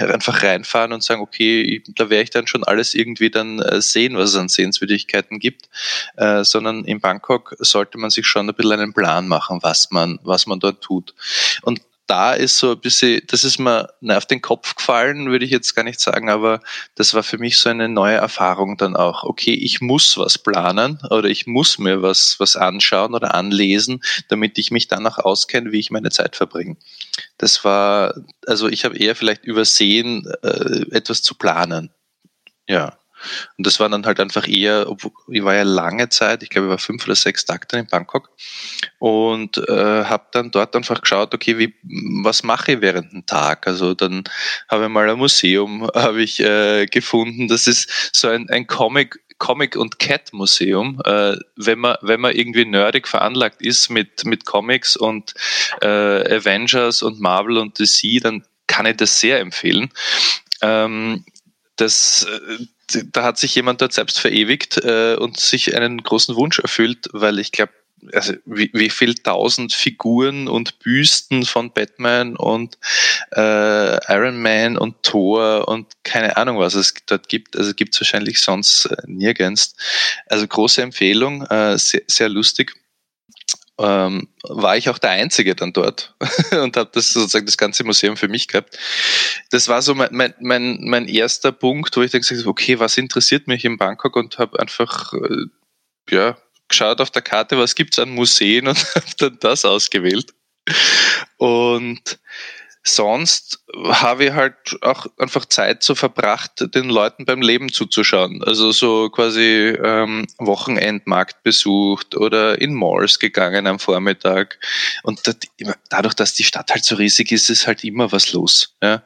einfach reinfahren und sagen, okay, da werde ich dann schon alles irgendwie dann äh, sehen, was es an Sehenswürdigkeiten gibt, äh, sondern in Bangkok sollte man sich schon ein bisschen einen Plan machen, was man, was man dort tut. Und da ist so ein bisschen, das ist mir auf den Kopf gefallen, würde ich jetzt gar nicht sagen, aber das war für mich so eine neue Erfahrung dann auch. Okay, ich muss was planen oder ich muss mir was, was anschauen oder anlesen, damit ich mich dann auch auskenne, wie ich meine Zeit verbringe. Das war, also ich habe eher vielleicht übersehen, äh, etwas zu planen. Ja. Und das war dann halt einfach eher, ich war ja lange Zeit, ich glaube, ich war fünf oder sechs Tage dann in Bangkok und äh, habe dann dort einfach geschaut, okay, wie, was mache ich während dem Tag? Also dann habe ich mal ein Museum habe ich äh, gefunden, das ist so ein, ein Comic Comic und Cat Museum. Äh, wenn man wenn man irgendwie nerdig veranlagt ist mit mit Comics und äh, Avengers und Marvel und DC, dann kann ich das sehr empfehlen. Ähm, das äh, da hat sich jemand dort selbst verewigt äh, und sich einen großen Wunsch erfüllt, weil ich glaube, also wie, wie viel tausend Figuren und Büsten von Batman und äh, Iron Man und Thor und keine Ahnung, was es dort gibt. Also gibt es wahrscheinlich sonst äh, nirgends. Also große Empfehlung, äh, sehr, sehr lustig ähm, war ich auch der Einzige dann dort und habe das sozusagen das ganze Museum für mich gehabt. Das war so mein, mein, mein, mein erster Punkt, wo ich dann gesagt habe, okay, was interessiert mich in Bangkok und habe einfach äh, ja, geschaut auf der Karte, was gibt's an Museen und habe dann das ausgewählt. Und sonst habe ich halt auch einfach Zeit so verbracht, den Leuten beim Leben zuzuschauen. Also so quasi ähm, Wochenendmarkt besucht oder in Malls gegangen am Vormittag. Und dadurch, dass die Stadt halt so riesig ist, ist halt immer was los. Ja?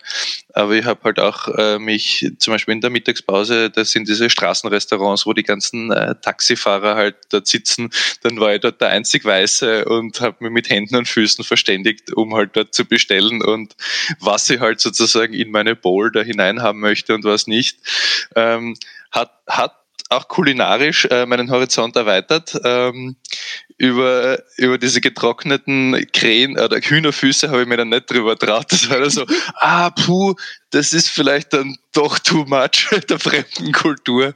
Aber ich habe halt auch äh, mich zum Beispiel in der Mittagspause, das sind diese Straßenrestaurants, wo die ganzen äh, Taxifahrer halt dort sitzen. Dann war ich dort der einzig Weiße und habe mich mit Händen und Füßen verständigt, um halt dort zu bestellen und was ich halt sozusagen in meine Bowl da hinein haben möchte und was nicht. Ähm, hat, hat auch kulinarisch äh, meinen Horizont erweitert. Ähm, über, über diese getrockneten Krähen oder Hühnerfüße habe ich mir dann nicht drüber traut. Das war dann so, ah, puh, das ist vielleicht dann doch too much der fremden Kultur.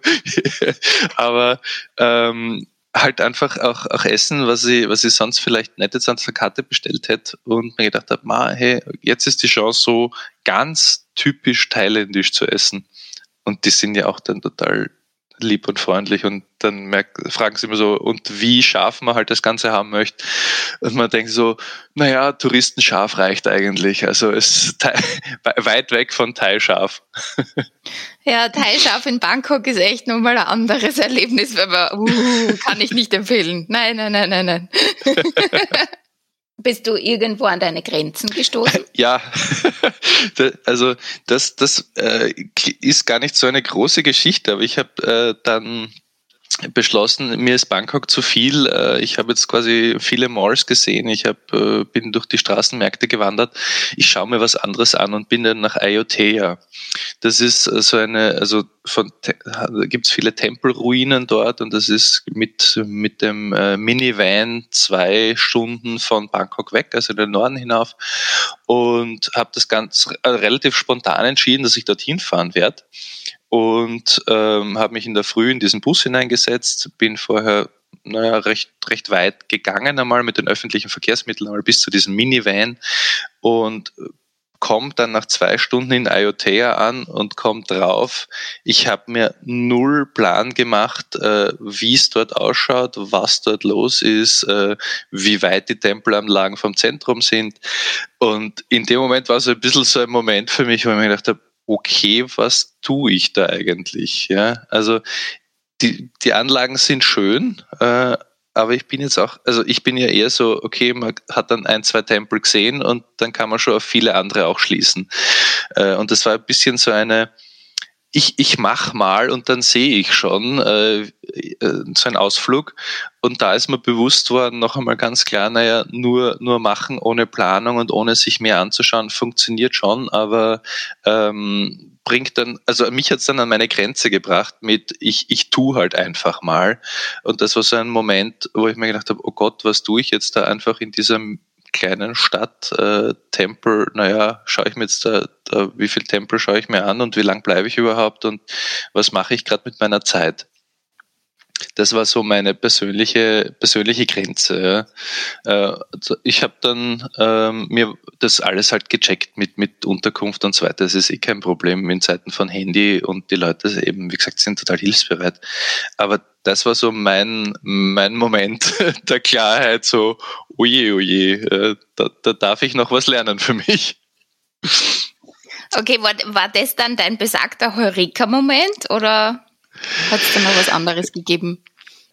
Aber ähm, halt einfach auch, auch essen, was ich, was ich sonst vielleicht nicht jetzt an der Karte bestellt hätte und mir gedacht habe, ma, hey, jetzt ist die Chance so ganz typisch thailändisch zu essen. Und die sind ja auch dann total lieb und freundlich und dann merkt, fragen sie immer so, und wie scharf man halt das Ganze haben möchte. Und man denkt so, naja, Touristenscharf reicht eigentlich. Also es ist weit weg von Thai-Scharf. Ja, Thai-Scharf in Bangkok ist echt nochmal ein anderes Erlebnis, man, uh, kann ich nicht empfehlen. Nein, nein, nein, nein, nein. Bist du irgendwo an deine Grenzen gestoßen? Ja, also das, das äh, ist gar nicht so eine große Geschichte, aber ich habe äh, dann beschlossen, mir ist Bangkok zu viel. Äh, ich habe jetzt quasi viele Malls gesehen. Ich hab, äh, bin durch die Straßenmärkte gewandert. Ich schaue mir was anderes an und bin dann nach Ayutthaya. Das ist äh, so eine, also von gibt es viele Tempelruinen dort und das ist mit mit dem Minivan zwei Stunden von Bangkok weg, also in den Norden hinauf. Und habe das ganz relativ spontan entschieden, dass ich dorthin fahren werde und ähm, habe mich in der Früh in diesen Bus hineingesetzt, bin vorher naja, recht, recht weit gegangen einmal mit den öffentlichen Verkehrsmitteln, einmal bis zu diesem Minivan und kommt dann nach zwei Stunden in Iotea an und kommt drauf. Ich habe mir null Plan gemacht, äh, wie es dort ausschaut, was dort los ist, äh, wie weit die Tempelanlagen vom Zentrum sind. Und in dem Moment war so ein bisschen so ein Moment für mich, wo ich mir gedacht habe, okay, was tue ich da eigentlich? Ja, also die, die Anlagen sind schön, äh, aber ich bin jetzt auch, also ich bin ja eher so, okay, man hat dann ein, zwei Tempel gesehen und dann kann man schon auf viele andere auch schließen. Äh, und das war ein bisschen so eine, ich, ich mach mal und dann sehe ich schon äh, äh, so einen Ausflug. Und da ist mir bewusst worden, noch einmal ganz klar, naja, nur, nur machen ohne Planung und ohne sich mehr anzuschauen, funktioniert schon, aber ähm, bringt dann, also mich hat's dann an meine Grenze gebracht mit, ich, ich tu halt einfach mal. Und das war so ein Moment, wo ich mir gedacht habe, oh Gott, was tue ich jetzt da einfach in diesem kleinen Stadt, äh, Tempel, naja, schaue ich mir jetzt da, da, wie viel Tempel schaue ich mir an und wie lang bleibe ich überhaupt und was mache ich gerade mit meiner Zeit? Das war so meine persönliche, persönliche Grenze. Äh, also ich habe dann ähm, mir das alles halt gecheckt mit, mit Unterkunft und so weiter. Das ist eh kein Problem in Zeiten von Handy und die Leute eben, wie gesagt, sind total hilfsbereit. Aber das war so mein, mein Moment der Klarheit, so, oje, oje, äh, da, da darf ich noch was lernen für mich. Okay, war, war das dann dein besagter Heureka-Moment oder hat es da noch was anderes gegeben?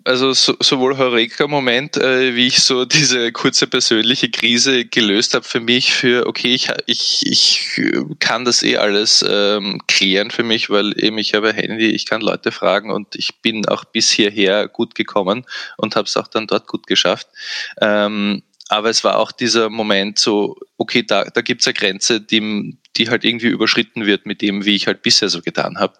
Also so, sowohl Heureka-Moment, äh, wie ich so diese kurze persönliche Krise gelöst habe für mich, für okay, ich, ich, ich kann das eh alles ähm, klären für mich, weil eben ich habe Handy, ich kann Leute fragen und ich bin auch bis hierher gut gekommen und habe es auch dann dort gut geschafft. Ähm, aber es war auch dieser Moment so, okay, da, da gibt es eine Grenze, die, die halt irgendwie überschritten wird mit dem, wie ich halt bisher so getan habe.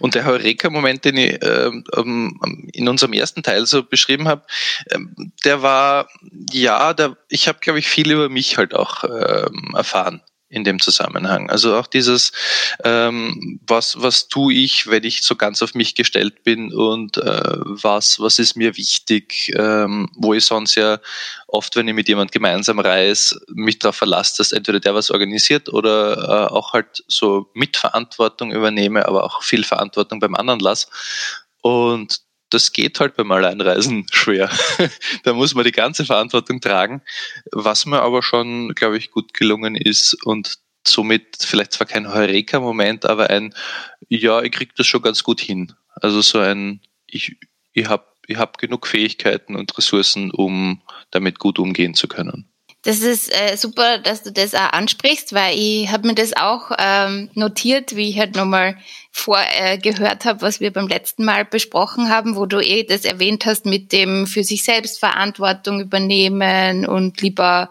Und der Heureka-Moment, den ich ähm, ähm, in unserem ersten Teil so beschrieben habe, ähm, der war, ja, der, ich habe, glaube ich, viel über mich halt auch ähm, erfahren in dem Zusammenhang. Also auch dieses, ähm, was, was tue ich, wenn ich so ganz auf mich gestellt bin und äh, was, was ist mir wichtig, ähm, wo ich sonst ja oft, wenn ich mit jemand gemeinsam reise, mich darauf verlasse, dass entweder der was organisiert oder äh, auch halt so Mitverantwortung übernehme, aber auch viel Verantwortung beim anderen lasse. Und das geht halt beim Alleinreisen schwer. da muss man die ganze Verantwortung tragen, was mir aber schon, glaube ich, gut gelungen ist und somit vielleicht zwar kein Heureka-Moment, aber ein, ja, ich kriege das schon ganz gut hin. Also so ein, ich, ich habe ich hab genug Fähigkeiten und Ressourcen, um damit gut umgehen zu können. Das ist äh, super, dass du das auch ansprichst, weil ich habe mir das auch ähm, notiert, wie ich halt nochmal vorgehört äh, habe, was wir beim letzten Mal besprochen haben, wo du eh das erwähnt hast mit dem für sich selbst Verantwortung übernehmen und lieber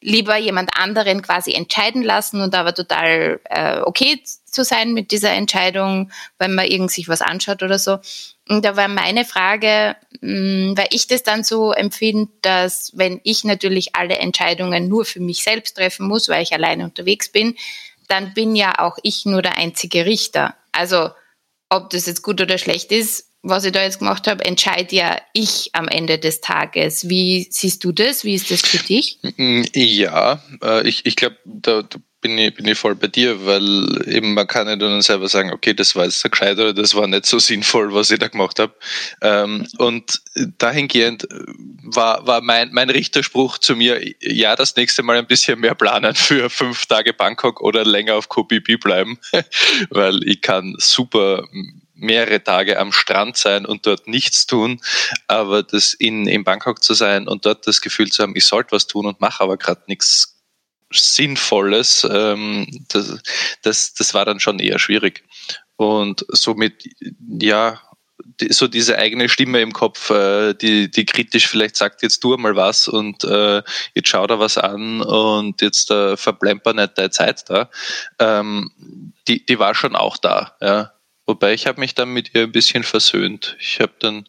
lieber jemand anderen quasi entscheiden lassen und aber total äh, okay zu sein mit dieser Entscheidung, wenn man irgend sich was anschaut oder so. Und da war meine Frage, mh, weil ich das dann so empfinde, dass wenn ich natürlich alle Entscheidungen nur für mich selbst treffen muss, weil ich alleine unterwegs bin, dann bin ja auch ich nur der einzige Richter. Also ob das jetzt gut oder schlecht ist, was ich da jetzt gemacht habe, entscheide ja ich am Ende des Tages. Wie siehst du das? Wie ist das für dich? Ja, äh, ich, ich glaube, da, da bin ich, bin ich voll bei dir, weil eben man kann ja dann selber sagen, okay, das war jetzt der gescheit oder das war nicht so sinnvoll, was ich da gemacht habe. Ähm, und dahingehend war, war mein, mein Richterspruch zu mir, ja, das nächste Mal ein bisschen mehr planen für fünf Tage Bangkok oder länger auf KBB bleiben, weil ich kann super mehrere Tage am Strand sein und dort nichts tun, aber das in, in Bangkok zu sein und dort das Gefühl zu haben, ich sollte was tun und mache aber gerade nichts Sinnvolles, ähm, das, das, das war dann schon eher schwierig. Und somit, ja, die, so diese eigene Stimme im Kopf, äh, die, die kritisch vielleicht sagt, jetzt tu mal was und äh, jetzt schau da was an und jetzt äh, verplemper nicht deine Zeit da, ähm, die, die war schon auch da. Ja. Wobei ich habe mich dann mit ihr ein bisschen versöhnt. Ich habe dann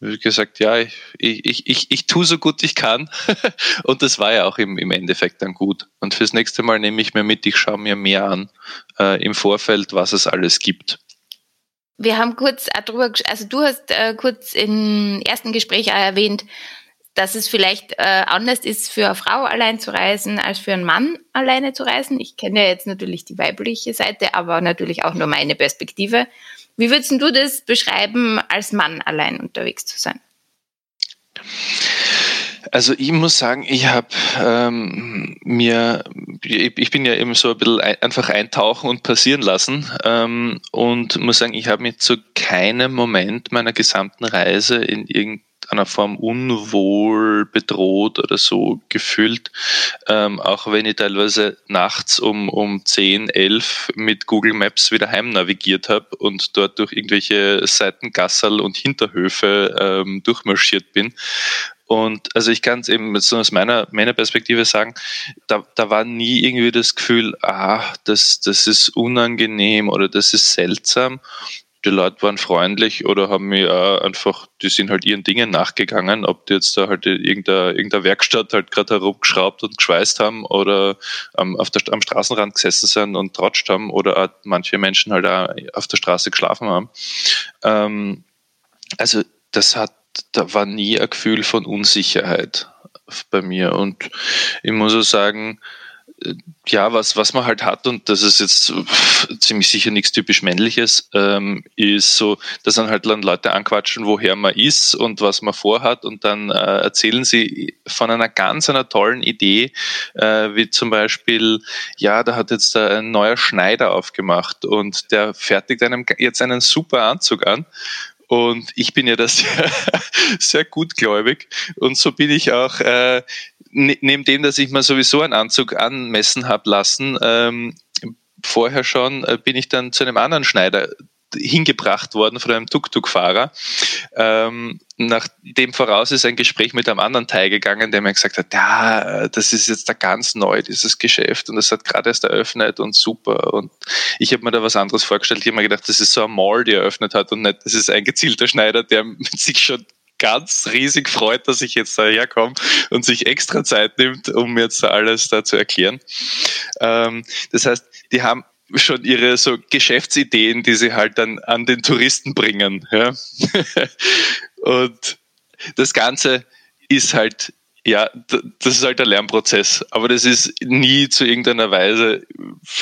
gesagt, ja, ich, ich, ich, ich tue so gut ich kann. und das war ja auch im, im Endeffekt dann gut. Und fürs nächste Mal nehme ich mir mit, ich schaue mir mehr an äh, im Vorfeld, was es alles gibt. Wir haben kurz darüber, also du hast äh, kurz im ersten Gespräch erwähnt, dass es vielleicht äh, anders ist, für eine Frau allein zu reisen, als für einen Mann alleine zu reisen. Ich kenne ja jetzt natürlich die weibliche Seite, aber natürlich auch nur meine Perspektive. Wie würdest du das beschreiben, als Mann allein unterwegs zu sein? Also ich muss sagen, ich habe ähm, mir, ich bin ja eben so ein bisschen einfach eintauchen und passieren lassen ähm, und muss sagen, ich habe mich zu keinem Moment meiner gesamten Reise in irgendeiner Form unwohl bedroht oder so gefühlt, ähm, auch wenn ich teilweise nachts um, um 10, 11 mit Google Maps wieder heim navigiert habe und dort durch irgendwelche Seitengasserl und Hinterhöfe ähm, durchmarschiert bin und also ich kann es eben so aus meiner, meiner Perspektive sagen, da, da war nie irgendwie das Gefühl, ah, das, das ist unangenehm oder das ist seltsam. Die Leute waren freundlich oder haben mir einfach, die sind halt ihren Dingen nachgegangen, ob die jetzt da halt irgendeine, irgendeine Werkstatt halt gerade herumgeschraubt und geschweißt haben oder ähm, auf der, am Straßenrand gesessen sind und trotscht haben oder manche Menschen halt auch auf der Straße geschlafen haben. Ähm, also das hat da war nie ein Gefühl von Unsicherheit bei mir. Und ich muss auch sagen, ja, was, was man halt hat, und das ist jetzt ziemlich sicher nichts typisch Männliches, ähm, ist so, dass dann halt dann Leute anquatschen, woher man ist und was man vorhat, und dann äh, erzählen sie von einer ganz einer tollen Idee, äh, wie zum Beispiel, ja, da hat jetzt ein neuer Schneider aufgemacht und der fertigt einem jetzt einen super Anzug an und ich bin ja das sehr, sehr gutgläubig. Und so bin ich auch, äh, neben dem, dass ich mir sowieso einen Anzug anmessen habe lassen, ähm, vorher schon, äh, bin ich dann zu einem anderen Schneider hingebracht worden von einem Tuk-Tuk-Fahrer. Ähm, nachdem voraus ist ein Gespräch mit einem anderen Teil gegangen, der mir gesagt hat, ja, das ist jetzt da ganz neu, dieses Geschäft und das hat gerade erst eröffnet und super. Und ich habe mir da was anderes vorgestellt. Ich habe mir gedacht, das ist so ein Mall, die eröffnet hat und nicht, das ist ein gezielter Schneider, der sich schon ganz riesig freut, dass ich jetzt daherkomme und sich extra Zeit nimmt, um mir jetzt alles da zu erklären. Ähm, das heißt, die haben schon ihre so Geschäftsideen, die sie halt dann an den Touristen bringen. Ja? Und das Ganze ist halt, ja, das ist halt ein Lernprozess, aber das ist nie zu irgendeiner Weise,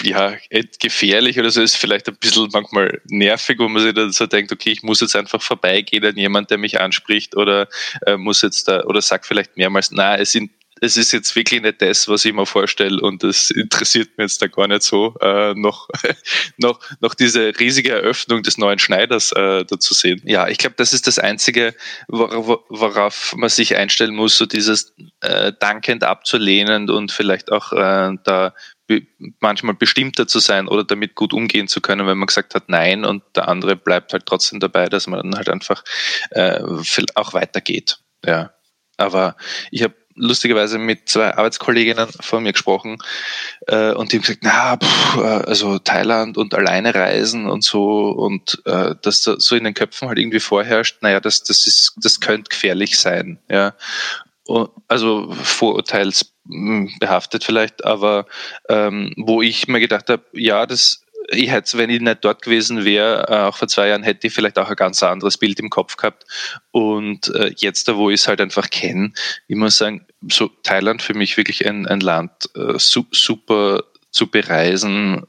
ja, gefährlich oder so, ist vielleicht ein bisschen manchmal nervig, wo man sich dann so denkt, okay, ich muss jetzt einfach vorbeigehen an jemand, der mich anspricht oder äh, muss jetzt da, oder sagt vielleicht mehrmals, na, es sind es ist jetzt wirklich nicht das, was ich mir vorstelle und das interessiert mich jetzt da gar nicht so, äh, noch, noch, noch diese riesige Eröffnung des neuen Schneiders äh, da zu sehen. Ja, ich glaube, das ist das Einzige, worauf man sich einstellen muss, so dieses äh, dankend abzulehnen und vielleicht auch äh, da manchmal bestimmter zu sein oder damit gut umgehen zu können, wenn man gesagt hat Nein und der andere bleibt halt trotzdem dabei, dass man dann halt einfach äh, auch weitergeht. Ja, aber ich habe lustigerweise mit zwei Arbeitskolleginnen von mir gesprochen äh, und die haben gesagt, na, pff, äh, also Thailand und alleine reisen und so und äh, dass da so in den Köpfen halt irgendwie vorherrscht, naja, das, das ist, das könnte gefährlich sein, ja. Und, also vorurteilsbehaftet vielleicht, aber ähm, wo ich mir gedacht habe, ja, das ich hätte, wenn ich nicht dort gewesen wäre, äh, auch vor zwei Jahren, hätte ich vielleicht auch ein ganz anderes Bild im Kopf gehabt. Und äh, jetzt, wo ich es halt einfach kenne, ich muss sagen, so Thailand für mich wirklich ein, ein Land äh, super zu bereisen,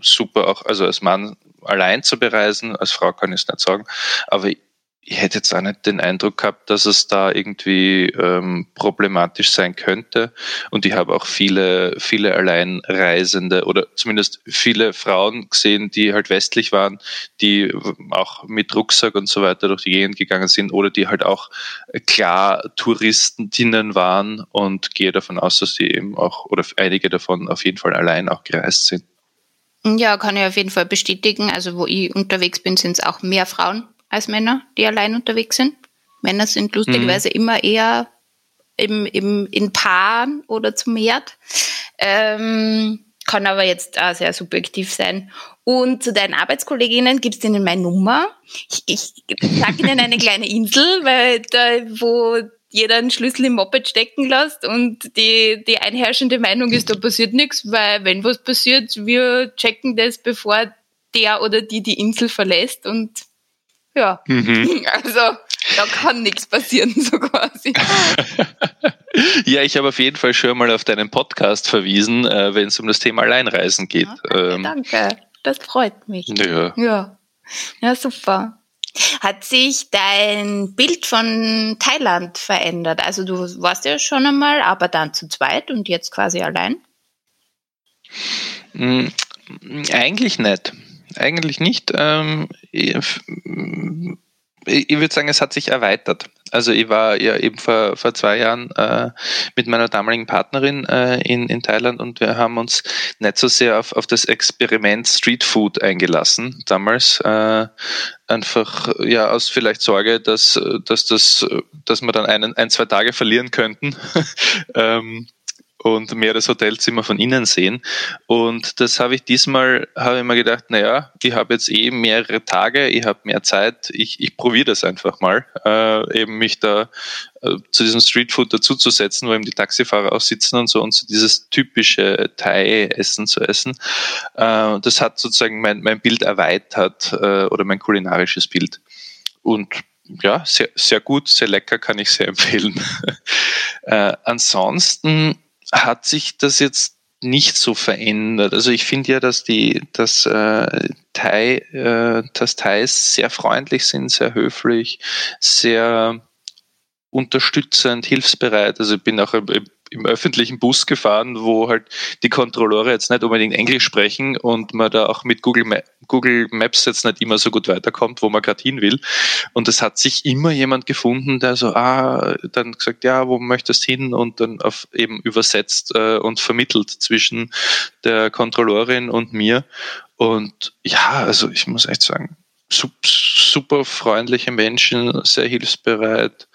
super auch, also als Mann allein zu bereisen, als Frau kann ich es nicht sagen, aber ich hätte jetzt auch nicht den Eindruck gehabt, dass es da irgendwie ähm, problematisch sein könnte. Und ich habe auch viele, viele Alleinreisende oder zumindest viele Frauen gesehen, die halt westlich waren, die auch mit Rucksack und so weiter durch die Gegend gegangen sind oder die halt auch klar Touristentinnen waren und gehe davon aus, dass die eben auch oder einige davon auf jeden Fall allein auch gereist sind. Ja, kann ich auf jeden Fall bestätigen. Also wo ich unterwegs bin, sind es auch mehr Frauen als Männer, die allein unterwegs sind. Männer sind lustigerweise mhm. immer eher im, im, in Paaren oder zu Mehrt. Ähm, kann aber jetzt auch sehr subjektiv sein. Und zu deinen Arbeitskolleginnen gibst ihnen meine Nummer. Ich, ich sage ihnen eine kleine Insel, weil da, wo jeder einen Schlüssel im Moped stecken lässt und die, die einherrschende Meinung ist, da passiert nichts, weil wenn was passiert, wir checken das, bevor der oder die die Insel verlässt und Ja. Mhm. Also da kann nichts passieren, so quasi. ja, ich habe auf jeden Fall schon mal auf deinen Podcast verwiesen, äh, wenn es um das Thema Alleinreisen geht. Ja, danke, ähm, danke, das freut mich. Ja. ja. Ja, super. Hat sich dein Bild von Thailand verändert? Also du warst ja schon einmal, aber dann zu zweit und jetzt quasi allein? Hm, eigentlich nicht. Eigentlich nicht. Ähm, ich, würde sagen, es hat sich erweitert. Also ich war ja eben vor, vor zwei Jahren äh, mit meiner damaligen Partnerin äh, in, in Thailand und wir haben uns nicht so sehr auf, auf das Experiment Street Food eingelassen damals. Äh, einfach ja aus vielleicht Sorge, dass, dass, das, dass wir dann einen, ein, zwei Tage verlieren könnten. ähm, und mehr das Hotelzimmer von innen sehen. Und das habe ich diesmal, habe ich mir gedacht, naja, ich habe jetzt eh mehrere Tage, ich habe mehr Zeit, ich, ich probiere das einfach mal, äh, eben mich da äh, zu diesem Streetfood dazuzusetzen, wo eben die Taxifahrer auch sitzen und so und so dieses typische Thai-Essen zu essen. Äh, das hat sozusagen mein, mein Bild erweitert äh, oder mein kulinarisches Bild. Und ja, sehr, sehr gut, sehr lecker, kann ich sehr empfehlen. äh, ansonsten hat sich das jetzt nicht so verändert. Also ich finde ja, dass die, dass äh, Thai, äh, dass Thais sehr freundlich sind, sehr höflich, sehr unterstützend, hilfsbereit. Also ich bin auch im öffentlichen Bus gefahren, wo halt die Kontrolleure jetzt nicht unbedingt Englisch sprechen und man da auch mit Google, Ma Google Maps jetzt nicht immer so gut weiterkommt, wo man gerade hin will. Und es hat sich immer jemand gefunden, der so, ah, dann gesagt, ja, wo möchtest hin? Und dann auf eben übersetzt äh, und vermittelt zwischen der Kontrolleurin und mir. Und ja, also ich muss echt sagen, super freundliche Menschen, sehr hilfsbereit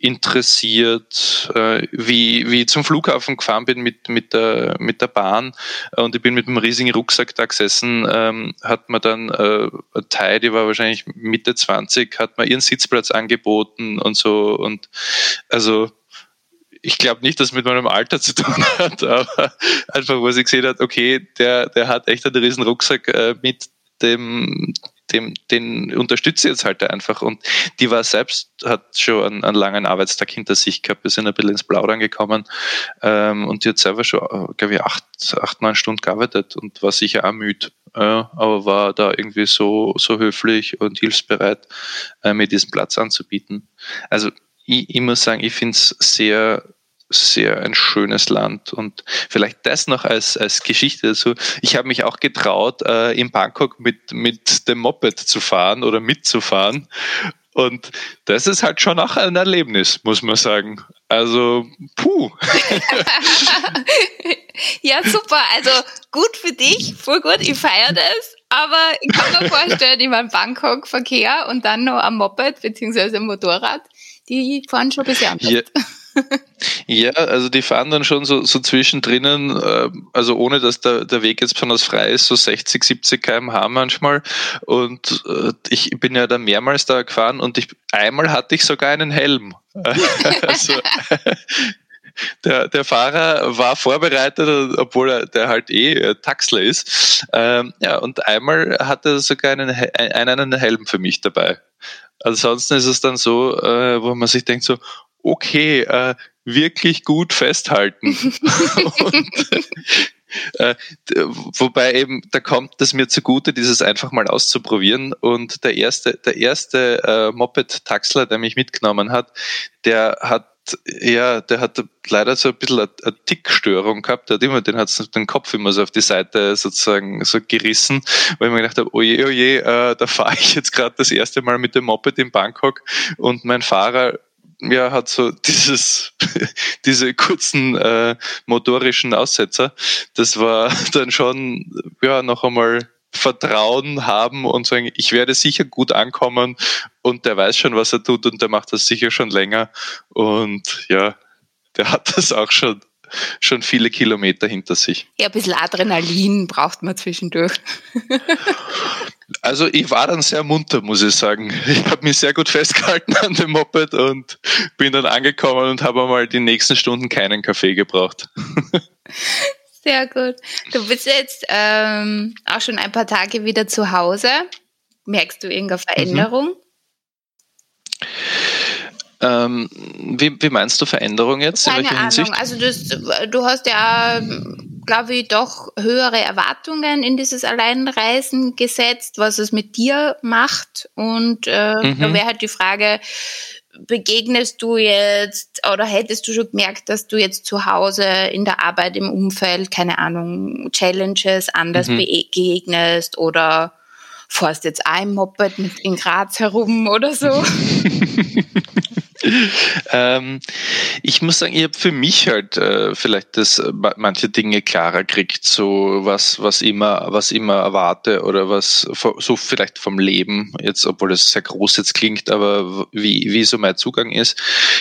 interessiert, äh, wie, wie ich zum Flughafen gefahren bin mit, mit, der, mit der Bahn und ich bin mit einem riesigen Rucksack da gesessen, ähm, hat man dann äh, eine Thai, die war wahrscheinlich Mitte 20, hat man ihren Sitzplatz angeboten und so und also ich glaube nicht, dass es mit meinem Alter zu tun hat, aber einfach, wo sie gesehen hat, okay, der, der hat echt einen riesen Rucksack äh, mit dem dem, den unterstütze ich jetzt halt einfach. Und die war selbst, hat schon einen, einen langen Arbeitstag hinter sich gehabt, wir sind ein bisschen ins Plaudern gekommen ähm, und die hat selber schon, glaube ich, acht, acht, neun Stunden gearbeitet und war sicher auch müde. Äh, aber war da irgendwie so, so höflich und hilfsbereit, äh, mir diesen Platz anzubieten. Also ich, ich muss sagen, ich finde es sehr sehr ein schönes Land. Und vielleicht das noch als, als Geschichte dazu. Ich habe mich auch getraut, äh, in Bangkok mit, mit dem Moped zu fahren oder mitzufahren. Und das ist halt schon auch ein Erlebnis, muss man sagen. Also, puh. ja, super. Also gut für dich, voll gut. Ich feiere das. Aber ich kann mir vorstellen, ich meine Bangkok-Verkehr und dann noch am Moped bzw. Motorrad, die fahren schon ein bisschen anders. Ja. Ja, also die fahren dann schon so, so zwischendrin, äh, also ohne dass der, der Weg jetzt besonders frei ist, so 60, 70 km/h manchmal. Und äh, ich bin ja da mehrmals da gefahren und ich, einmal hatte ich sogar einen Helm. also, der, der Fahrer war vorbereitet, obwohl er der halt eh äh, Taxler ist. Ähm, ja, und einmal hatte er sogar einen, einen Helm für mich dabei. Ansonsten ist es dann so, äh, wo man sich denkt so, okay, äh, wirklich gut festhalten. und, äh, wobei eben, da kommt es mir zugute, dieses einfach mal auszuprobieren. Und der erste, der erste äh, Moped-Taxler, der mich mitgenommen hat, der hat ja, der hat leider so ein bisschen eine, eine Tickstörung gehabt. Der hat immer, den hat den Kopf immer so auf die Seite sozusagen so gerissen, weil ich mir gedacht habe, oje, oje, äh, da fahre ich jetzt gerade das erste Mal mit dem Moped in Bangkok und mein Fahrer ja, hat so dieses, diese kurzen äh, motorischen Aussetzer. Das war dann schon, ja, noch einmal Vertrauen haben und sagen, ich werde sicher gut ankommen und der weiß schon, was er tut und der macht das sicher schon länger. Und ja, der hat das auch schon schon viele Kilometer hinter sich. Ja, ein bisschen Adrenalin braucht man zwischendurch. Also ich war dann sehr munter, muss ich sagen. Ich habe mich sehr gut festgehalten an dem Moped und bin dann angekommen und habe mal die nächsten Stunden keinen Kaffee gebraucht. Sehr gut. Du bist jetzt ähm, auch schon ein paar Tage wieder zu Hause. Merkst du irgendeine Veränderung? Mhm. Ähm, wie, wie, meinst du Veränderung jetzt? Keine Ahnung. Hinsicht? Also das, du hast ja, glaube ich, doch höhere Erwartungen in dieses Alleinreisen gesetzt, was es mit dir macht. Und äh, mhm. da wäre halt die Frage, begegnest du jetzt oder hättest du schon gemerkt, dass du jetzt zu Hause in der Arbeit im Umfeld, keine Ahnung, Challenges anders mhm. begegnest oder fährst jetzt ein Moped in Graz herum oder so? ähm, ich muss sagen, ich habe für mich halt äh, vielleicht das äh, manche Dinge klarer kriegt, so was was immer was immer erwarte oder was so vielleicht vom Leben jetzt, obwohl das sehr groß jetzt klingt, aber wie wie so mein Zugang ist.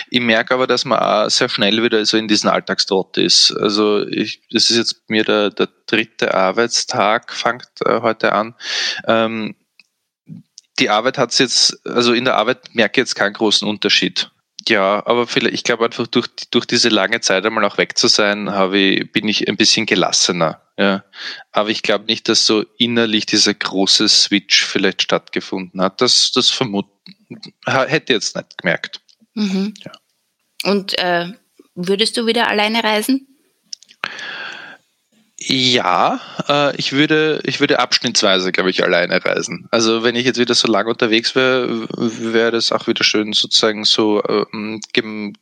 Ich merke aber, dass man auch sehr schnell wieder so in diesen Alltagstrott ist. Also ich, das ist jetzt mir der der dritte Arbeitstag fängt äh, heute an. Ähm, die Arbeit hat jetzt, also in der Arbeit merke ich jetzt keinen großen Unterschied. Ja, aber vielleicht, ich glaube einfach durch, durch diese lange Zeit einmal auch weg zu sein, habe ich, bin ich ein bisschen gelassener. Ja. Aber ich glaube nicht, dass so innerlich dieser große Switch vielleicht stattgefunden hat. Das, das vermuten, hätte ich jetzt nicht gemerkt. Mhm. Ja. Und äh, würdest du wieder alleine reisen? Ja, äh, ich würde, ich würde abschnittsweise, glaube ich, alleine reisen. Also wenn ich jetzt wieder so lange unterwegs wäre, wäre das auch wieder schön, sozusagen so ähm,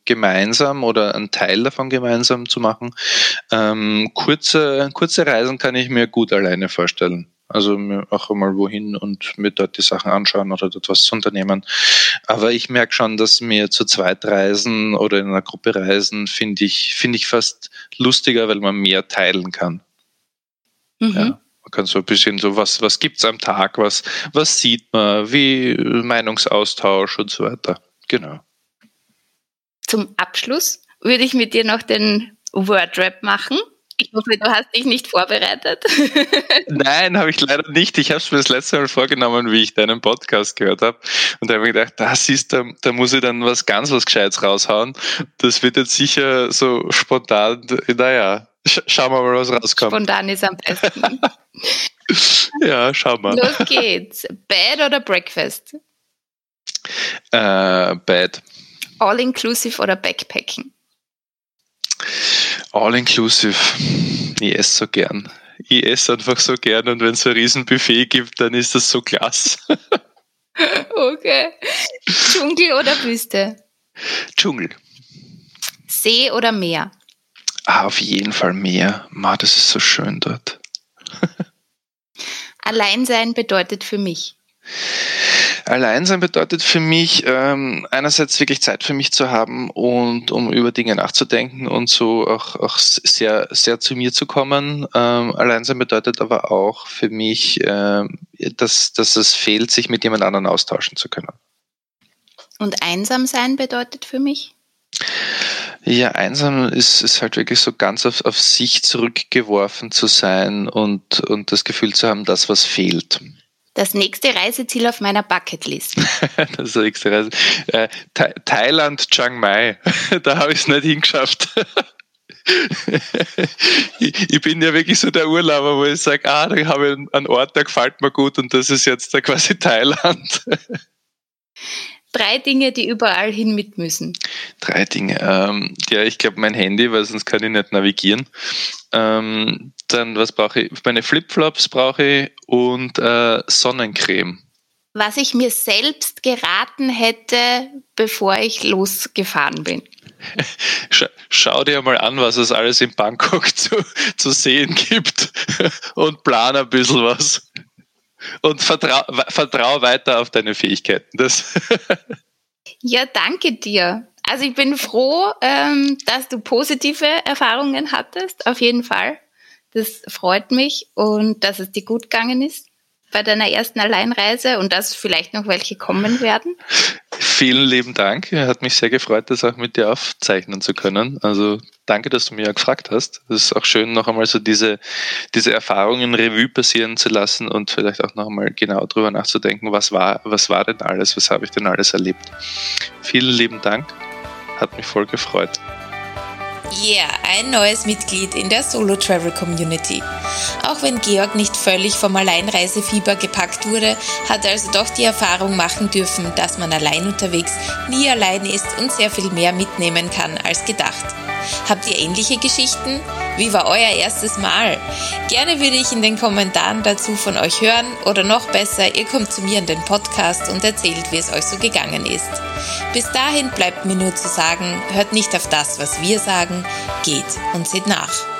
gemeinsam oder einen Teil davon gemeinsam zu machen. Ähm, kurze, kurze Reisen kann ich mir gut alleine vorstellen. Also auch einmal wohin und mir dort die Sachen anschauen oder dort was zu unternehmen. Aber ich merke schon, dass mir zu zweit reisen oder in einer Gruppe reisen, finde ich, finde ich fast lustiger, weil man mehr teilen kann. Mhm. Ja, man kann so ein bisschen so, was, was gibt's am Tag, was, was sieht man, wie Meinungsaustausch und so weiter. Genau. Zum Abschluss würde ich mit dir noch den Wordrap machen. Ich hoffe, du hast dich nicht vorbereitet. Nein, habe ich leider nicht. Ich habe es mir das letzte Mal vorgenommen, wie ich deinen Podcast gehört habe. Und da habe ich gedacht, das ist, da, da muss ich dann was ganz was Gescheites raushauen. Das wird jetzt sicher so spontan, naja, schauen wir mal, was rauskommt. Spontan ist am besten. ja, schau mal. Los geht's. Bed oder Breakfast? Äh, Bed. All-inclusive oder Backpacking? All-inclusive. Ich esse so gern. Ich esse einfach so gern und wenn es so ein Riesenbuffet gibt, dann ist das so klasse. okay. Dschungel oder Wüste? Dschungel. See oder Meer? Ah, auf jeden Fall mehr. Ma, das ist so schön dort. Alleinsein bedeutet für mich. Alleinsein bedeutet für mich ähm, einerseits wirklich Zeit für mich zu haben und um über Dinge nachzudenken und so auch, auch sehr, sehr zu mir zu kommen. Ähm, Alleinsein bedeutet aber auch für mich, ähm, dass, dass es fehlt, sich mit jemand anderen austauschen zu können. Und einsam sein bedeutet für mich? Ja, einsam ist, ist halt wirklich so ganz auf, auf sich zurückgeworfen zu sein und, und das Gefühl zu haben, das, was fehlt. Das nächste Reiseziel auf meiner Bucketlist. das nächste Reise. Äh, Thailand, Chiang Mai. da habe ich es nicht hingeschafft. ich bin ja wirklich so der Urlauber, wo ich sage, ah, da habe ich einen Ort, der gefällt mir gut und das ist jetzt da quasi Thailand. Drei Dinge, die überall hin mit müssen. Drei Dinge. Ähm, ja, ich glaube mein Handy, weil sonst kann ich nicht navigieren. Ähm, dann was brauche ich? Meine Flipflops brauche ich und äh, Sonnencreme. Was ich mir selbst geraten hätte, bevor ich losgefahren bin. Schau dir mal an, was es alles in Bangkok zu, zu sehen gibt und plan ein bisschen was und vertrau, vertrau weiter auf deine Fähigkeiten. Das ja, danke dir. Also ich bin froh, ähm, dass du positive Erfahrungen hattest, auf jeden Fall. Das freut mich und dass es dir gut gegangen ist bei deiner ersten Alleinreise und dass vielleicht noch welche kommen werden. Vielen lieben Dank. Hat mich sehr gefreut, das auch mit dir aufzeichnen zu können. Also danke, dass du mir gefragt hast. Es ist auch schön, noch einmal so diese, diese Erfahrungen Revue passieren zu lassen und vielleicht auch noch einmal genau drüber nachzudenken, was war, was war denn alles, was habe ich denn alles erlebt. Vielen lieben Dank. Hat mich voll gefreut. Yeah, ein neues Mitglied in der Solo Travel Community. Auch wenn Georg nicht völlig vom Alleinreisefieber gepackt wurde, hat er also doch die Erfahrung machen dürfen, dass man allein unterwegs nie allein ist und sehr viel mehr mitnehmen kann als gedacht. Habt ihr ähnliche Geschichten? Wie war euer erstes Mal? Gerne würde ich in den Kommentaren dazu von euch hören oder noch besser, ihr kommt zu mir in den Podcast und erzählt, wie es euch so gegangen ist. Bis dahin bleibt mir nur zu sagen, hört nicht auf das, was wir sagen, geht und seht nach.